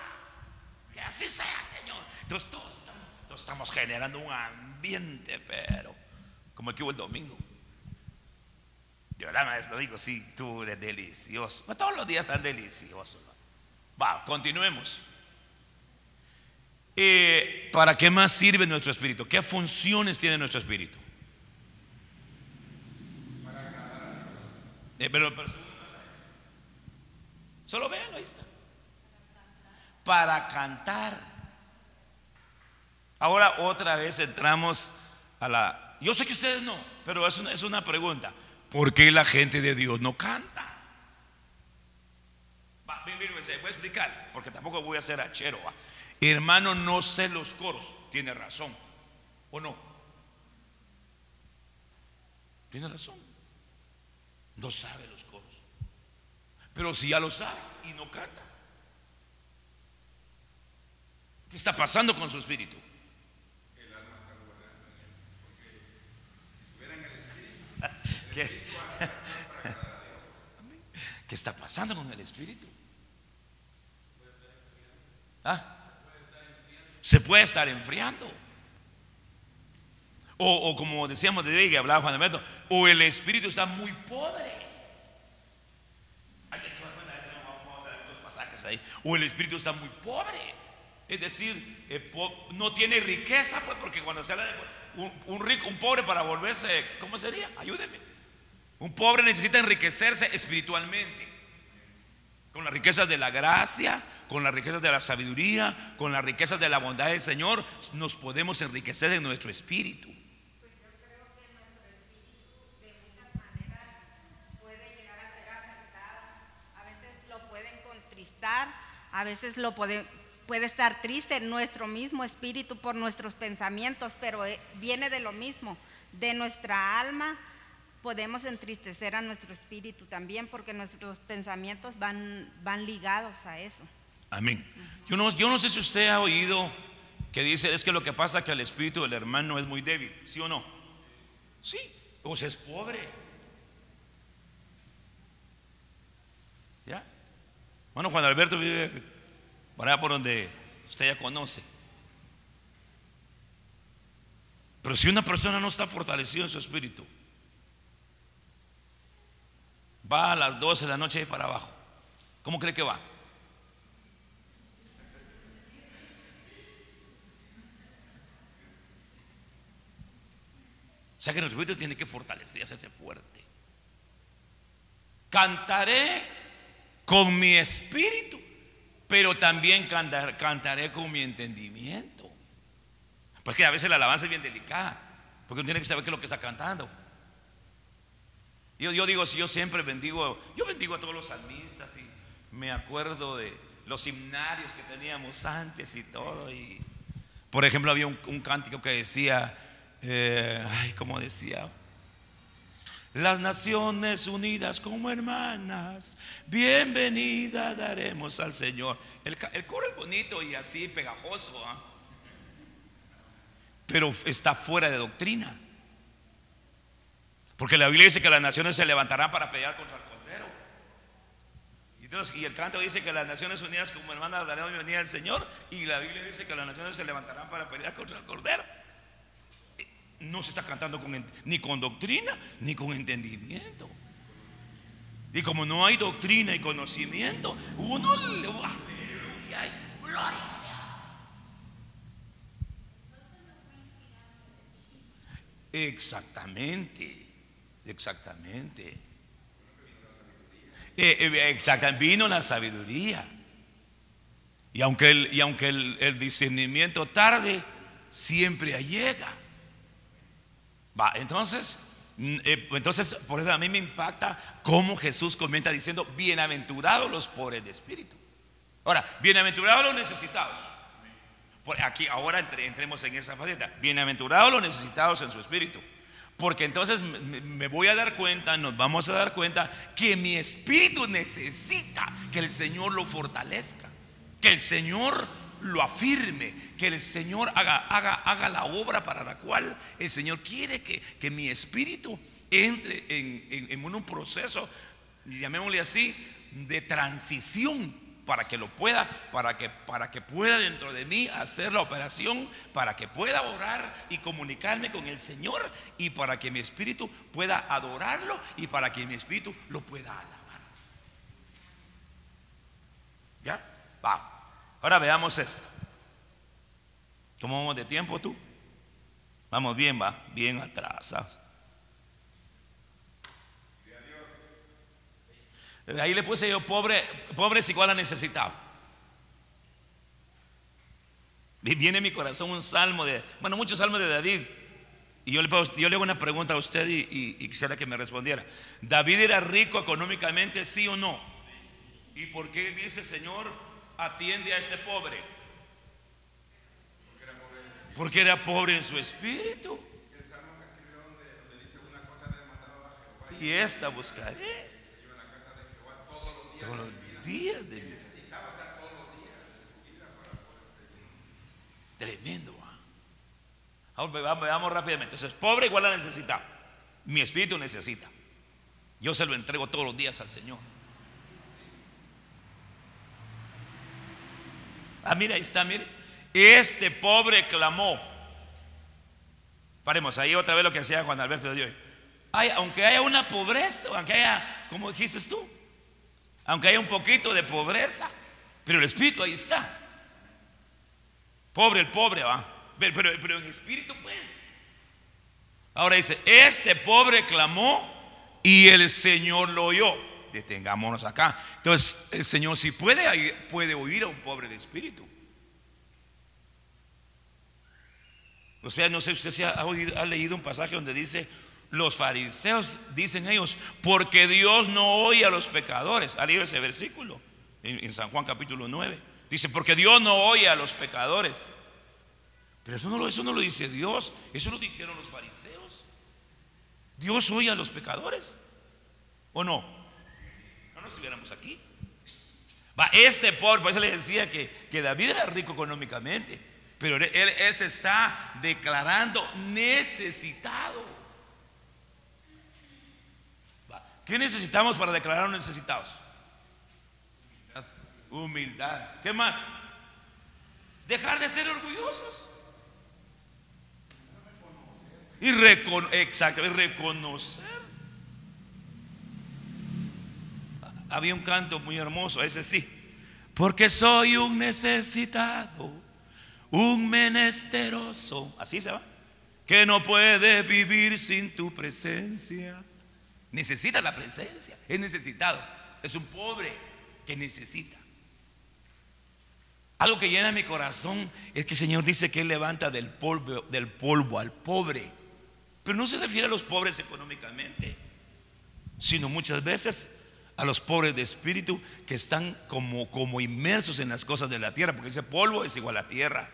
Que así sea, Señor. Entonces todos todos estamos generando un pero como el que hubo el domingo. Nada más lo digo, sí, tú eres delicioso. Pero todos los días están deliciosos. ¿no? Continuemos. Eh, ¿Para qué más sirve nuestro espíritu? ¿Qué funciones tiene nuestro espíritu? Eh, pero, pero- solo véanlo, ahí está. Para cantar. Ahora otra vez entramos a la... Yo sé que ustedes no, pero es una, es una pregunta. ¿Por qué la gente de Dios no canta? Va, ven, se voy a explicar, porque tampoco voy a ser achero. va. Hermano, no sé los coros. Tiene razón. ¿O no? Tiene razón. No sabe los coros. Pero si ya lo sabe y no canta. ¿Qué está pasando con su espíritu? ¿Qué? ¿Qué está pasando con el espíritu? ¿Ah? Se puede estar enfriando. O, o como decíamos de hoy que hablaba Juan Alberto, o el espíritu está muy pobre. O el espíritu está muy pobre. Es decir, eh, no tiene riqueza, pues, porque cuando se habla de un rico, un pobre para volverse, ¿cómo sería? Ayúdeme. Un pobre necesita enriquecerse espiritualmente. Con las riquezas de la gracia, con las riquezas de la sabiduría, con las riquezas de la bondad del Señor, nos podemos enriquecer en nuestro espíritu. a veces lo pueden contristar, a puede, puede estar triste nuestro mismo espíritu por nuestros pensamientos, pero eh, viene de lo mismo, de nuestra alma. Podemos entristecer a nuestro espíritu también porque nuestros pensamientos van, van ligados a eso. Amén. Yo no, yo no sé si usted ha oído que dice, es que lo que pasa es que el espíritu del hermano es muy débil, ¿sí o no? Sí, o sea, es pobre. ¿Ya? Bueno, Juan Alberto vive por allá por donde usted ya conoce. Pero si una persona no está fortalecida en su espíritu, va a las 12 de la noche para abajo. ¿Cómo cree que va? O sea que nuestro espíritu tiene que fortalecerse, hacerse fuerte. Cantaré con mi espíritu, pero también cantar- cantaré con mi entendimiento. Porque a veces la alabanza es bien delicada, porque uno tiene que saber qué es lo que está cantando. Yo, yo digo, si yo siempre bendigo, yo bendigo a todos los salmistas y me acuerdo de los himnarios que teníamos antes y todo. Y, por ejemplo, había un, cántico que decía, eh, ay, ¿cómo decía? Las naciones unidas como hermanas, bienvenida daremos al Señor. El, el coro es bonito y así pegajoso, ¿ah? pero está fuera de doctrina. Porque la Biblia dice que las naciones se levantarán para pelear contra el Cordero. Y, el canto dice que las naciones unidas como hermanas darán bienvenida al Señor. Y la Biblia dice que las naciones se levantarán para pelear contra el Cordero. Eh, No se está cantando ni con doctrina ni con entendimiento. Y como no hay doctrina y conocimiento, uno le aleluya, y gloria. Exactamente, exactamente. Eh, eh, exacta- vino la sabiduría. Y aunque el, y aunque el, discernimiento tarde, siempre llega. Va, entonces, mm, eh, entonces, por eso a mí me impacta cómo Jesús comenta diciendo, bienaventurados los pobres de espíritu. Ahora, bienaventurados los necesitados. Por aquí, ahora entre- entremos en esa faceta. Bienaventurados los necesitados en su espíritu. Porque entonces me, voy a dar cuenta, nos vamos a dar cuenta que mi espíritu necesita que el Señor lo fortalezca, que el Señor lo afirme, que el Señor haga, haga, haga la obra para la cual el Señor quiere que, que mi espíritu entre en, en- en un proceso, llamémosle así, de transición para que lo pueda, para que, para que pueda dentro de mí hacer la operación, para que pueda orar y comunicarme con el Señor y para que mi espíritu pueda adorarlo y para que mi espíritu lo pueda alabar. ¿Ya? Va. Ahora veamos esto. ¿Cómo vamos de tiempo tú? Vamos bien, va, bien atrasados. Ahí le puse yo, pobre, pobre es igual a necesitado. Y viene en mi corazón un salmo de, bueno, muchos salmos de David. Y yo le, yo le hago una pregunta a usted y, y- y quisiera que me respondiera. ¿David era rico económicamente, sí o no? ¿Y por qué dice, Señor, atiende a este pobre? Porque era pobre en su espíritu. Y esta buscaré todos los días de mi vida. Tremendo. ¿ah? Ahora veamos, rápidamente. Entonces, pobre igual a necesita. Mi espíritu necesita. Yo se lo entrego todos los días al Señor. Ah, mira, ahí está, mire. Este pobre clamó. Paremos ahí otra vez lo que hacía Juan Alberto de hoy. Ay, aunque haya una pobreza, aunque haya, como dijiste tú, aunque haya un poquito de pobreza, pero el espíritu ahí está. Pobre el pobre, va. Pero, en espíritu, pues. Ahora dice: Este pobre clamó y el Señor lo oyó. Detengámonos acá. Entonces, el Señor, si puede, puede oír a un pobre de espíritu. O sea, no sé si usted ha, ha leído un pasaje donde dice, los fariseos, dicen ellos, porque Dios no oye a los pecadores. ¿Ha leído ese versículo? En, San Juan capítulo 9. Dice, porque Dios no oye a los pecadores. Pero eso no, eso no lo dice Dios, eso lo dijeron los fariseos. Dios oye a los pecadores. ¿O no? No nos estuviéramos aquí. Va, este pobre, por eso le decía que, que David era rico económicamente, pero él- él se está declarando necesitado. Va, ¿Qué necesitamos para declararnos necesitados? Humildad. ¿Qué más? Dejar de ser orgullosos. Y recon exacto, y reconocer. Había un canto muy hermoso, ese sí. Porque soy un necesitado, un menesteroso, así se va, que no puede vivir sin tu presencia. Necesita la presencia, es necesitado, es un pobre que necesita. Algo que llena mi corazón es que el Señor dice que Él levanta del polvo, del polvo al pobre. Pero no se refiere a los pobres económicamente, sino muchas veces a los pobres de espíritu que están como, como inmersos en las cosas de la tierra, porque ese polvo es igual a tierra.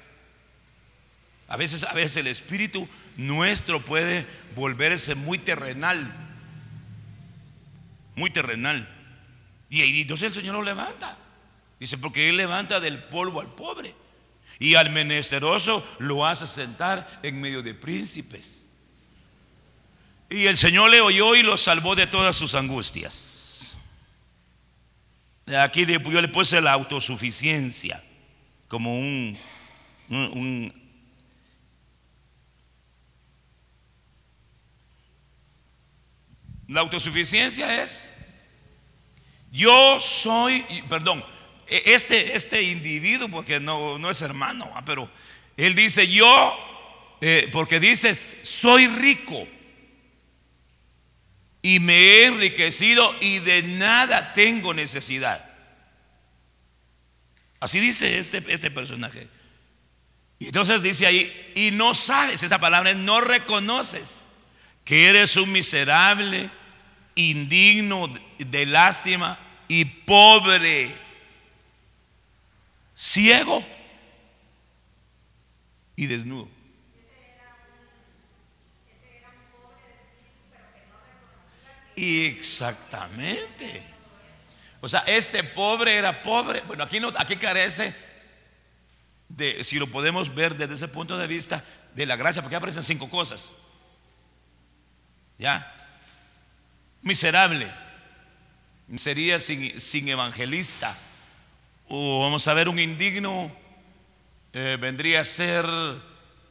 A veces, a veces el espíritu nuestro puede volverse muy terrenal, muy terrenal. Y, entonces el Señor lo levanta. Dice, porque Él levanta del polvo al pobre. Y al menesteroso lo hace sentar en medio de príncipes. Y el Señor le oyó y lo salvó de todas sus angustias. Aquí yo le puse la autosuficiencia como un- un- La autosuficiencia es yo soy, perdón, e- este, este individuo, porque no, no es hermano, ah, pero él dice yo, eh, porque dices, soy rico y me he enriquecido y de nada tengo necesidad. Así dice este, este personaje. Y entonces dice ahí, y no sabes, esa palabra no reconoces que eres un miserable, indigno de lástima y pobre, ciego y desnudo. Exactamente. O sea, este pobre era pobre. Bueno, aquí, no, aquí carece de, si lo podemos ver desde ese punto de vista, de la gracia, porque aparecen cinco cosas. ¿Ya? Miserable. Sería sin, sin evangelista. O vamos a ver, un indigno eh, vendría a ser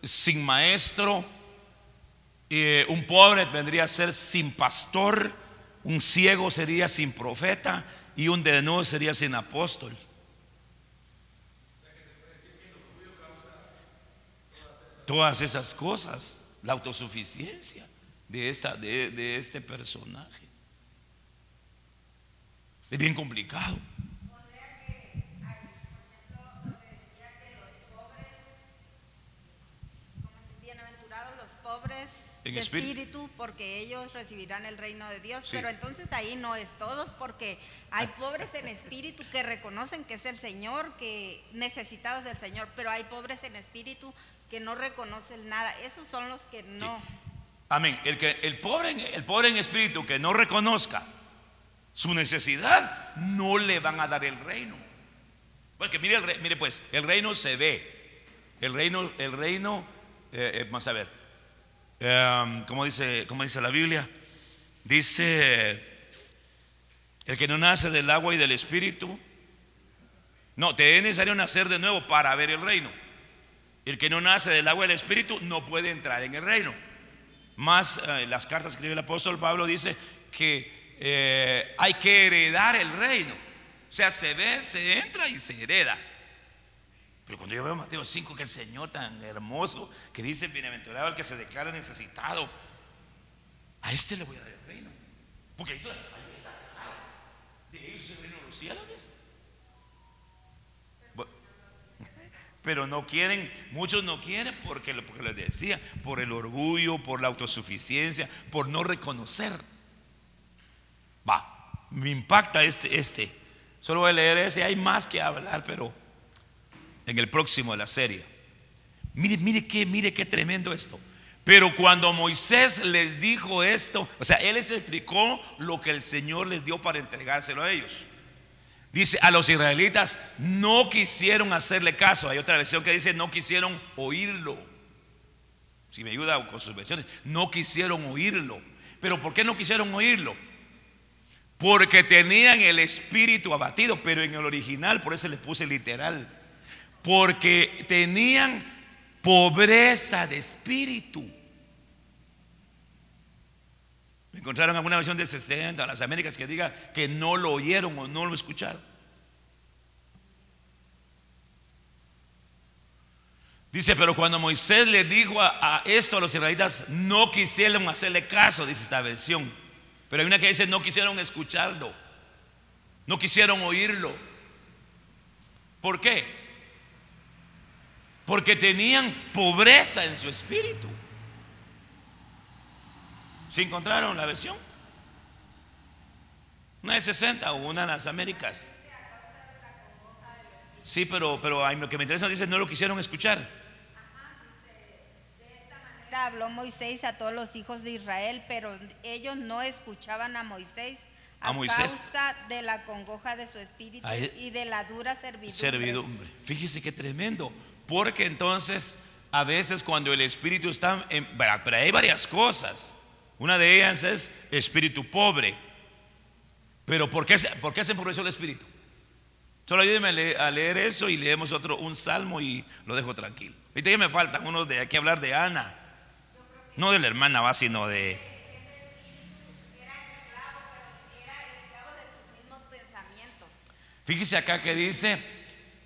sin maestro. Eh, un pobre vendría a ser sin pastor. Un ciego sería sin profeta. Y un desnudo sería sin apóstol. Todas esas cosas, la autosuficiencia de, esta, de, de este personaje. Es bien complicado. Bienaventurados los pobres En espíritu. porque ellos recibirán el reino de Dios. Sí. Pero entonces ahí no es todos, porque hay pobres en espíritu que reconocen que es el Señor, que necesitados del Señor, pero hay pobres en espíritu que no reconocen nada. Esos son los que no. Amén. El, que, el, pobre, en- el pobre en espíritu que no reconozca su necesidad, no le van a dar el reino. Porque mire, el re- mire pues, el reino se ve. El reino, el reino, eh, eh, vamos a ver, eh, ¿cómo dice, cómo dice la Biblia? Dice, el que no nace del agua y del espíritu, no, te es necesario nacer de nuevo para ver el reino. El que no nace del agua y del espíritu no puede entrar en el reino. Más eh, las cartas que escribe el apóstol Pablo dice que eh, hay que heredar el reino. O sea, se ve, se entra y se hereda. Pero cuando yo veo Mateo 5, que el Señor tan hermoso, que dice, bienaventurado el que se declara necesitado, a este le voy a dar el reino. Porque ahí está, ahí está, de ellos el reino de los cielos. Pero no quieren, muchos no quieren porque, porque les decía, por el orgullo, por la autosuficiencia, por no reconocer. Va, me impacta este, este. Solo voy a leer ese, hay más que hablar, pero en el próximo de la serie. Mire, mire qué, mire qué tremendo esto. Pero cuando Moisés les dijo esto, o sea, él les explicó lo que el Señor les dio para entregárselo a ellos. Dice, a los israelitas no quisieron hacerle caso. Hay otra versión que dice, no quisieron oírlo. Si me ayuda con sus versiones, no quisieron oírlo. Pero ¿por qué no quisieron oírlo? Porque tenían el espíritu abatido, pero en el original, por eso le puse literal. Porque tenían pobreza de espíritu. Me encontraron alguna versión de 60 en las Américas que diga que no lo oyeron o no lo escucharon. Dice, pero cuando Moisés le dijo a, a esto a los israelitas, no quisieron hacerle caso, dice esta versión. Pero hay una que dice, no quisieron escucharlo, no quisieron oírlo. ¿Por qué? Porque tenían pobreza en su espíritu. ¿Se encontraron la versión? Una de 60 o una de las Américas. Sí, pero, pero lo que me interesa dice no lo quisieron escuchar. Habló Moisés a todos los hijos de Israel, pero ellos no escuchaban a Moisés a, A Moisés. causa de la congoja de su espíritu y de la dura servidumbre. Servidumbre. Fíjese qué tremendo. Porque entonces, a veces cuando el espíritu está en. Pero hay varias cosas. Una de ellas es espíritu pobre. Pero ¿por qué, por qué se empobreció el espíritu? Solo ayúdeme a leer, a leer eso y leemos otro, un salmo y lo dejo tranquilo. Ahorita ya me faltan unos de aquí hablar de Ana. No de la hermana va, sino de. Fíjese acá que dice,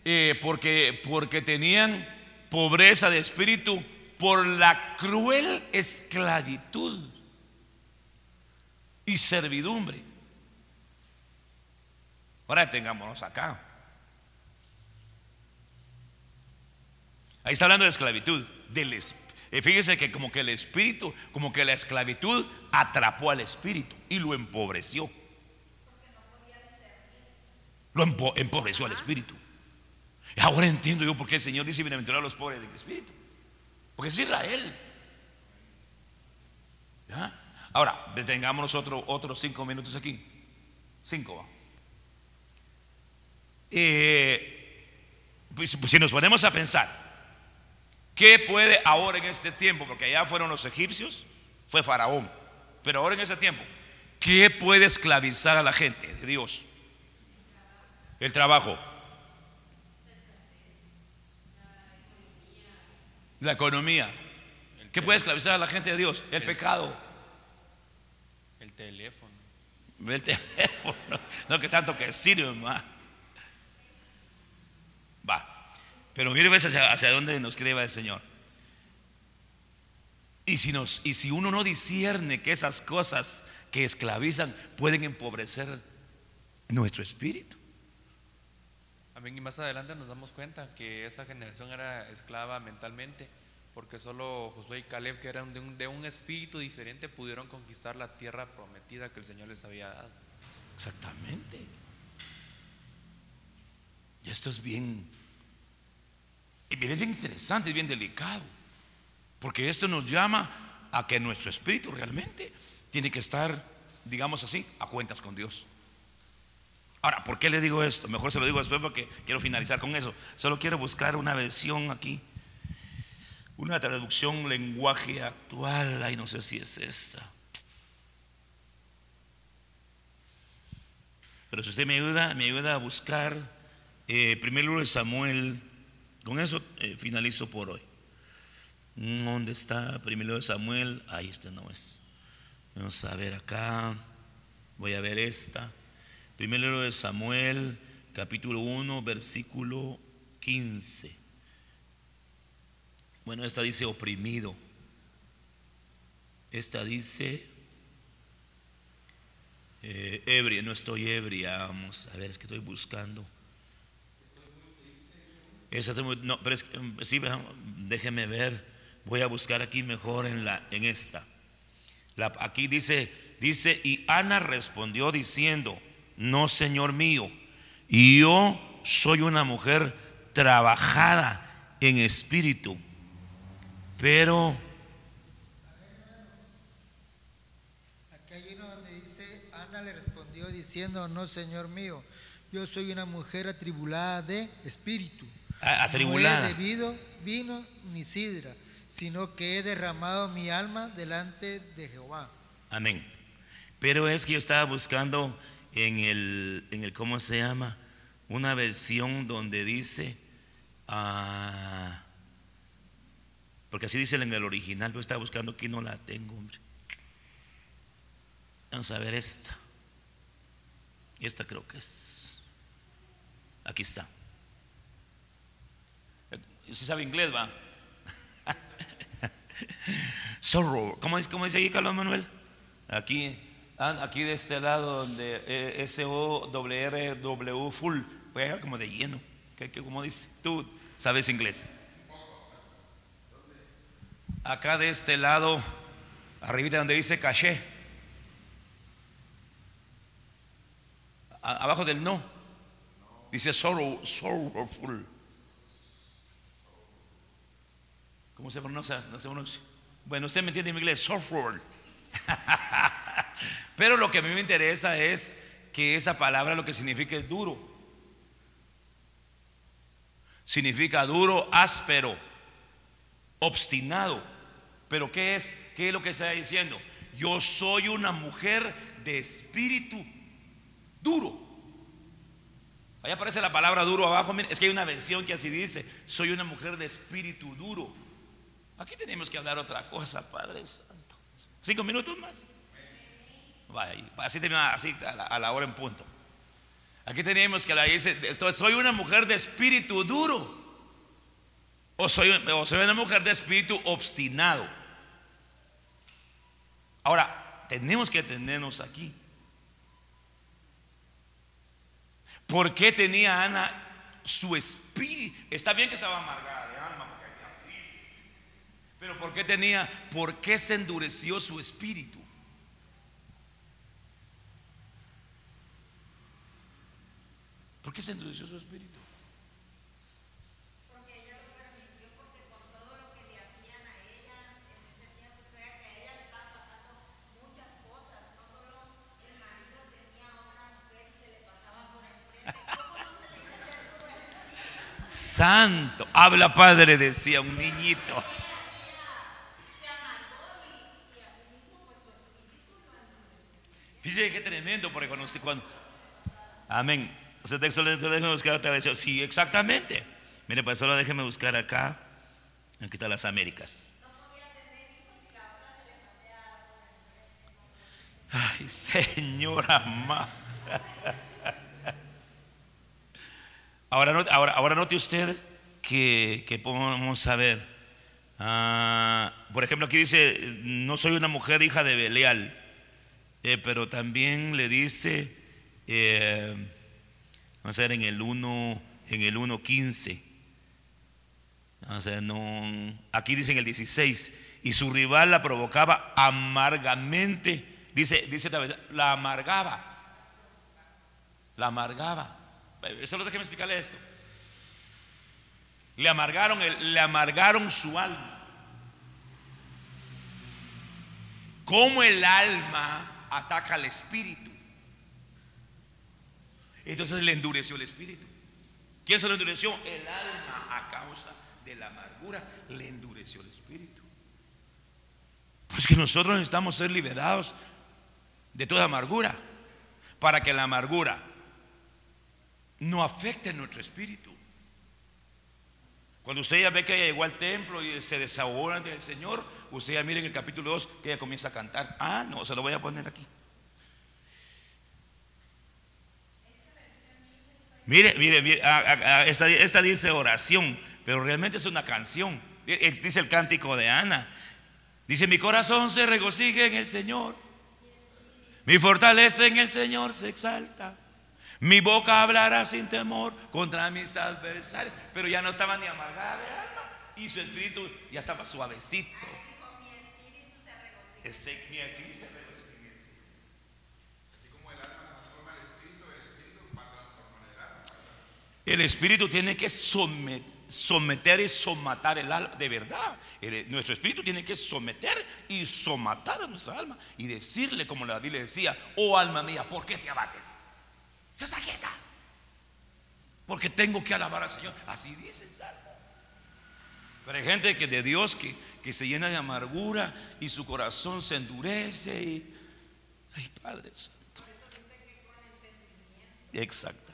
eh, porque, porque tenían pobreza de espíritu por la cruel esclavitud y servidumbre. Ahora tengámonos acá. Ahí está hablando de esclavitud. Del, eh, fíjese que como que el espíritu, como que la esclavitud atrapó al espíritu y lo empobreció. Lo empo- empobreció al espíritu. Y ahora entiendo yo por qué el Señor dice bienaventurados los pobres del espíritu. Porque es Israel. ¿Ya? Ahora, detengámonos otro, otros cinco minutos aquí. Cinco. Eh, pues, pues si nos ponemos a pensar, ¿qué puede ahora en este tiempo? Porque allá fueron los egipcios, fue Faraón. Pero ahora en este tiempo, ¿qué puede esclavizar a la gente de Dios? El trabajo. La economía. ¿Qué puede esclavizar a la gente de Dios? El pecado. El teléfono. El teléfono. No que tanto que sirve más. Va. Pero mire pues, hacia, hacia dónde nos llevar el Señor. Y si, nos, y si uno no discierne que esas cosas que esclavizan pueden empobrecer nuestro espíritu. Amén. Y más adelante nos damos cuenta que esa generación era esclava mentalmente, porque solo Josué y Caleb, que eran de un, espíritu diferente, pudieron conquistar la tierra prometida que el Señor les había dado. Exactamente. Y esto es bien, y bien, es bien interesante, es bien delicado, porque esto nos llama a que nuestro espíritu realmente tiene que estar, digamos así, a cuentas con Dios. Ahora, ¿por qué le digo esto? Mejor se lo digo después porque quiero finalizar con eso. Solo quiero buscar una versión aquí, una traducción lenguaje actual, ay, no sé si es esta. Pero si usted me ayuda, me ayuda a buscar eh, primer libro de Samuel. Con eso eh, finalizo por hoy. ¿Dónde está? Primer libro de Samuel. Ahí este no es. Vamos a ver acá. Voy a ver esta. Primer libro de Samuel, capítulo 1, versículo 15. Bueno, esta dice oprimido. Esta dice eh, ebria, no estoy ebria, vamos a ver, es que estoy buscando. Esa estoy muy- no, pero es que, mm, sí, déjeme ver, voy a buscar aquí mejor en, la, en esta. Aquí dice, dice, y Ana respondió diciendo, no, Señor mío, yo soy una mujer trabajada en espíritu, pero Aquí hay uno donde dice, Ana le respondió diciendo, no, Señor mío, yo soy una mujer atribulada de espíritu. Atribulada. No he bebido vino ni sidra, sino que he derramado mi alma delante de Jehová. Amén. Pero es que yo estaba buscando en el, en el ¿cómo se llama? Una versión donde dice, ah, porque así dice en el original, pero estaba buscando aquí, no la tengo, hombre. Vamos a ver esta. Y esta creo que es. Aquí está. ¿Usted sabe inglés, va? Sorrow. ¿Cómo, es, ¿Cómo dice aquí, Carlos Manuel? Aquí, ah, aquí de este lado, donde eh, S-O-W-R-W full, pues como de lleno. ¿Qué, qué, ¿Cómo dice? Tú sabes inglés. Acá de este lado, arribita donde dice caché. Abajo del no. Dice sorrow, sorrowful. ¿Cómo se pronuncia? No se pronuncia. Bueno, usted me entiende en inglés, sorrowful. Pero lo que a mí me interesa es que esa palabra lo que significa es duro. Significa duro, áspero, obstinado. Pero ¿qué es? ¿Qué es lo que está diciendo? Yo soy una mujer de espíritu duro. Ahí aparece la palabra duro abajo. Miren, es que hay una versión que así dice: Soy una mujer de espíritu duro. Aquí tenemos que hablar otra cosa, Padre Santo. Cinco minutos más. Vaya, así, así a, la, hora en punto. Aquí tenemos que la dice: Soy una mujer de espíritu duro. O soy, o soy una mujer de espíritu obstinado. Ahora, tenemos que atendernos aquí. ¿Por qué tenía Ana su espíritu? Está bien que estaba amargada de alma, porque. Pero ¿por qué tenía? ¿Por qué se endureció su espíritu? ¿Por qué se endureció su espíritu? Porque ella lo permitió, porque con todo lo que le hacían a ella en ese tiempo, o sea que a ella le estaban pasando muchas cosas. No solo el marido tenía otra mujer y se le pasaba por enfrente. ¿Cómo no se le iba a hacer todo el espíritu? Santo, habla Padre, decía un niñito. Se amargó y, y así mismo, su espíritu lo endureció. Fíjese qué tremendo, porque cuando usted, cuando, amén. Ese texto déjeme buscar otra vez. Sí, exactamente. Mire, pues solo déjeme buscar acá. Aquí están las Américas. Ay, señora ma. Ahora, ahora, ahora note usted que, que podemos saber. Ah, por ejemplo, aquí dice: No soy una mujer hija de Belial. Eh, pero también le dice, eh, vamos a ver en el 1, en el 1.15, vamos a ver, no, aquí dice en el 16, y su rival la provocaba amargamente, dice, dice otra vez, la amargaba, la amargaba. Solo déjeme explicarle esto. Le amargaron, le amargaron su alma. cómo el alma ataca al espíritu. Entonces le endureció el espíritu. ¿Quién se lo endureció? El alma a causa de la amargura le endureció el espíritu. Pues que nosotros necesitamos ser liberados de toda amargura para que la amargura no afecte nuestro espíritu. Cuando usted ya ve que ella llegó al templo y se desahogó ante el Señor, usted ya mire en el capítulo 2 que ella comienza a cantar. Ah, no, se lo voy a poner aquí. Mire, mire, mire, ah, ah, ah, esta, esta dice oración, pero realmente es una canción. Eh, eh, Dice el cántico de Ana. Dice, mi corazón se regocija en el Señor. Mi fortaleza en el Señor se exalta. Mi boca hablará sin temor contra mis adversarios. Pero ya no estaba ni amargada de alma. Y su espíritu ya estaba suavecito. Ese- mi espíritu se el espíritu tiene que somet- someter y somatar el alma, de verdad. El- nuestro espíritu tiene que someter y somatar a nuestra alma y decirle, como la Biblia decía, oh alma mía, ¿por qué te abates? Está quieta. porque tengo que alabar al Señor. Así dice el Salmo. Pero hay gente que de Dios que, que se llena de amargura y su corazón se endurece. Y, ay, Padre Santo. Exactamente.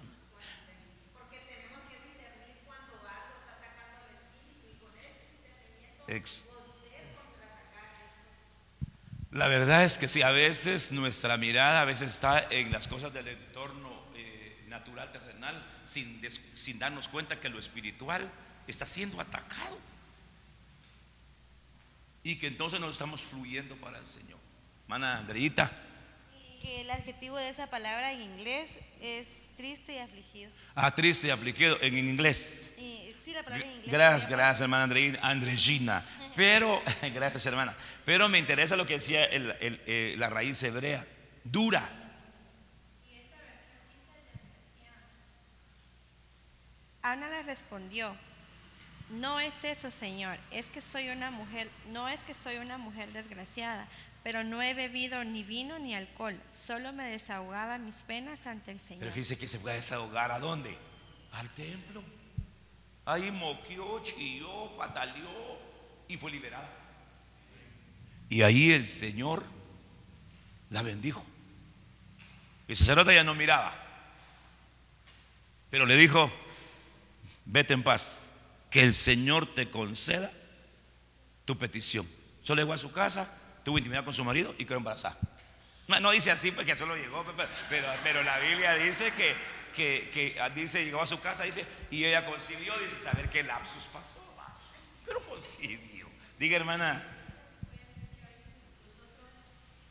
Ex- La verdad es que sí, a veces nuestra mirada a veces está en las cosas del entorno natural, terrenal, sin, des- sin darnos cuenta que lo espiritual está siendo atacado. Y que entonces no estamos fluyendo para el Señor. Hermana Andreita, Que el adjetivo de esa palabra en inglés es triste y afligido. ah, triste y afligido en inglés. Y, sí, la palabra en inglés. Gracias, gracias, hermana Andreina, Andregina. Pero, gracias, hermana. Pero me interesa lo que decía el- el- eh, la raíz hebrea, dura. Ana le respondió, no es eso, Señor, es que soy una mujer, no es que soy una mujer desgraciada, pero no he bebido ni vino ni alcohol, solo me desahogaba mis penas ante el Señor. Pero fíjese que se fue a desahogar a dónde? Al templo. Ahí moqueó, chilló, pataleó y fue liberada. Y ahí el Señor la bendijo. El sacerdote ya no miraba. Pero le dijo, vete en paz, que el Señor te conceda tu petición. Solo llegó a su casa, tuvo intimidad con su marido y quedó embarazada. No, dice así porque solo llegó, pero, pero, pero la Biblia dice que, que, ah, dice, llegó a su casa, dice, y ella concibió, dice, saber qué lapsus pasó, pero concibió. Diga hermana,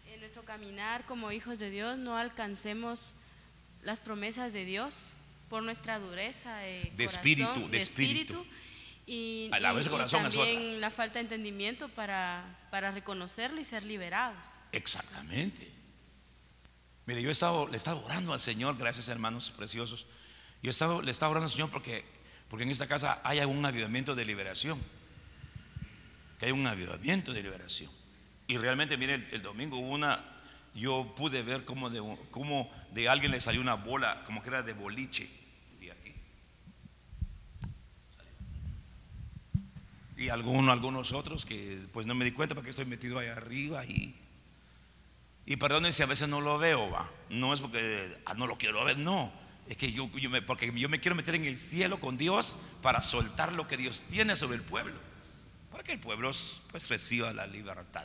En nuestro caminar como hijos de Dios no alcancemos las promesas de Dios por nuestra dureza de, De corazón, espíritu, de espíritu. Y, A la y- vez y corazón es también la falta de entendimiento para, para reconocerlo y ser liberados. Exactamente. Mire, yo he estado, le he estado orando al Señor, gracias hermanos preciosos. Yo he estado, le he estado orando al Señor porque, porque en esta casa hay un avivamiento de liberación. Que hay un avivamiento de liberación. Y realmente, mire, el, el domingo hubo una, yo pude ver cómo de, cómo de alguien le salió una bola, como que era de boliche. Y aquí. Y algunos, algunos otros que pues no me di cuenta porque estoy metido allá arriba y y si a veces no lo veo, va. No es porque ah, no lo quiero ver, no. Es que yo, me, porque yo me quiero meter en el cielo con Dios para soltar lo que Dios tiene sobre el pueblo. Para que el pueblo pues reciba la libertad.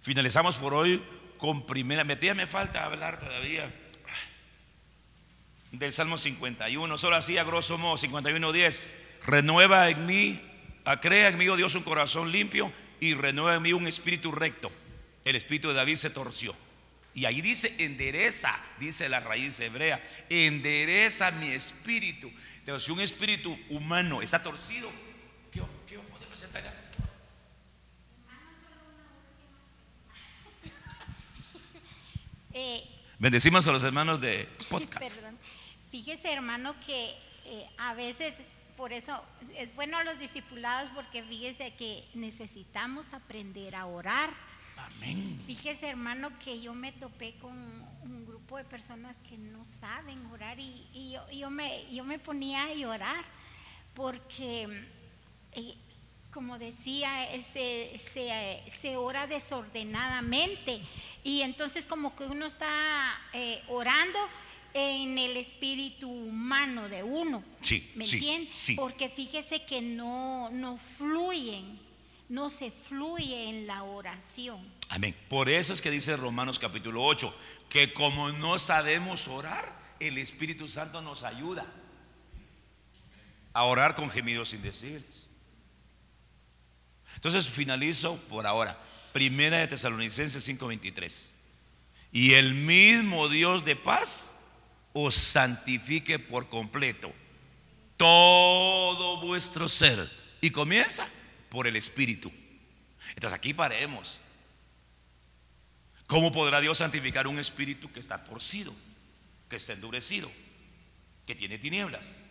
Finalizamos por hoy con primera. Me, todavía me falta hablar todavía del Salmo 51. Solo así a grosso modo, 51.10. Renueva en mí, ah, crea en mí, oh Dios, un corazón limpio y renueva en mí un espíritu recto. El espíritu de David se torció. Y ahí dice, endereza, dice la raíz hebrea, endereza mi espíritu. Pero si un espíritu humano está torcido, ¿qué, qué puede presentar? Eh, Bendecimos a los hermanos de podcast. Perdón. Fíjese, hermano, que eh, a veces, por eso es bueno los discipulados, porque fíjese que necesitamos aprender a orar. Amén. Fíjese, hermano, que yo me topé con un grupo de personas que no saben orar y, y yo, yo me, yo me ponía a llorar porque, eh, como decía, se, se, se ora desordenadamente y entonces como que uno está eh, orando en el espíritu humano de uno. Sí, ¿Me sí, entiende? sí. Porque fíjese que no, no fluyen, no se fluye en la oración. Amén. Por eso es que dice Romanos capítulo 8, que como no sabemos orar, el Espíritu Santo nos ayuda a orar con gemidos indecibles. Entonces finalizo por ahora. Primera de Tesalonicenses 5:23. Y el mismo Dios de paz os santifique por completo todo vuestro ser. Y comienza por el Espíritu. Entonces aquí paremos. ¿Cómo podrá Dios santificar un espíritu que está torcido, que está endurecido, que tiene tinieblas,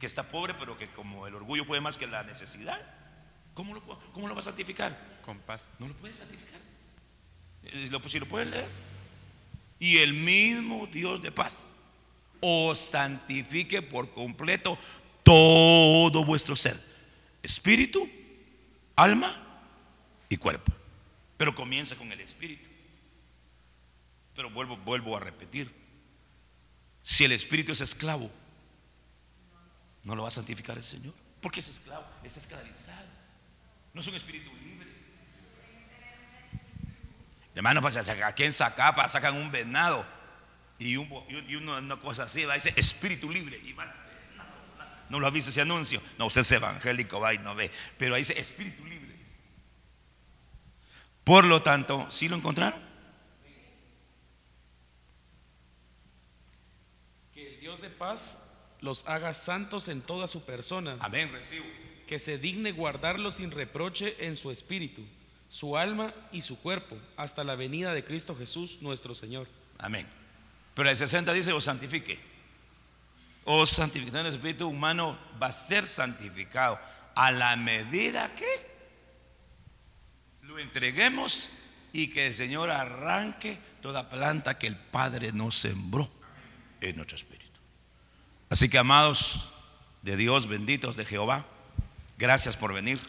que está pobre, pero que como el orgullo puede más que la necesidad? ¿Cómo lo, cómo lo va a santificar? Con paz. No lo puede santificar. Eh, Si lo pueden leer. Y el mismo Dios de paz os santifique por completo todo vuestro ser, espíritu, alma y cuerpo. Pero comienza con el espíritu. Pero vuelvo, vuelvo a repetir. Si el espíritu es esclavo, ¿no lo va a santificar el Señor? Porque es esclavo, es esclavizado. No es un espíritu libre. Hermano, pues aquí en Zacapa sacan un venado y, una cosa así, va a decir espíritu libre. Y no, lo ha visto ese anuncio. No, usted es evangélico, va y no ve. Pero ahí dice espíritu libre. Por lo tanto, ¿sí lo encontraron? Que el Dios de paz los haga santos en toda su persona. Amén, recibo. Que se digne guardarlos sin reproche en su espíritu, su alma y su cuerpo, hasta la venida de Cristo Jesús nuestro Señor. Amén. Pero el 60 dice, os santifique. Os santifique. El espíritu humano va a ser santificado a la medida que lo entreguemos y que el Señor arranque toda planta que el Padre nos sembró en nuestro espíritu. Así que amados de Dios, benditos de Jehová, gracias por venir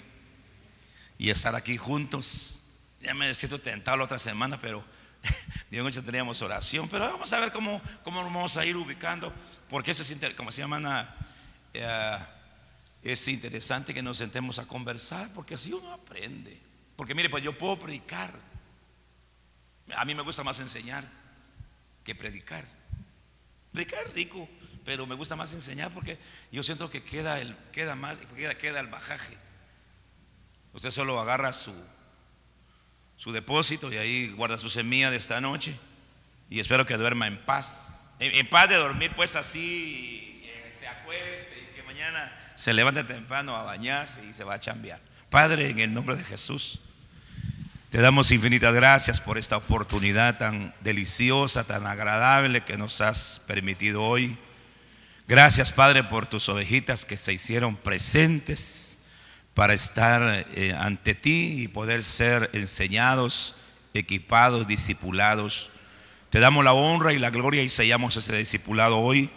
y estar aquí juntos. Ya me siento tentado la otra semana, pero Dios noche teníamos oración, pero vamos a ver cómo, cómo vamos a ir ubicando, porque eso es, como se llama, eh, es interesante que nos sentemos a conversar, porque así uno aprende. Porque mire, pues yo puedo predicar. A mí me gusta más enseñar que predicar. Predicar es rico, pero me gusta más enseñar porque yo siento que queda, el, queda más, queda, queda el bajaje. Usted solo agarra su, su depósito y ahí guarda su semilla de esta noche y espero que duerma en paz. En, paz de dormir pues así, se acueste y que mañana se levante temprano a bañarse y se va a chambear. Padre, en el nombre de Jesús, te damos infinitas gracias por esta oportunidad tan deliciosa, tan agradable que nos has permitido hoy. Gracias, Padre, por tus ovejitas que se hicieron presentes para estar eh, ante ti y poder ser enseñados, equipados, discipulados. Te damos la honra y la gloria y sellamos ese discipulado hoy,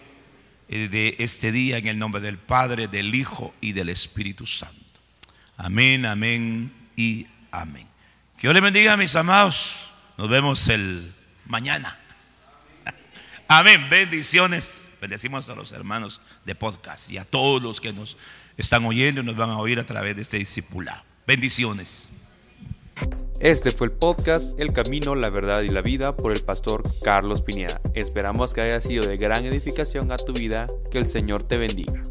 eh, de este día, en el nombre del Padre, del Hijo y del Espíritu Santo. Amén, amén y amén. Que Dios le bendiga, mis amados. Nos vemos el mañana. Amén. Bendiciones. Bendecimos a los hermanos de podcast y a todos los que nos están oyendo y nos van a oír a través de este discipulado. Bendiciones. Este fue el podcast El Camino, la Verdad y la Vida por el pastor Carlos Pineda. Esperamos que haya sido de gran edificación a tu vida. Que el Señor te bendiga.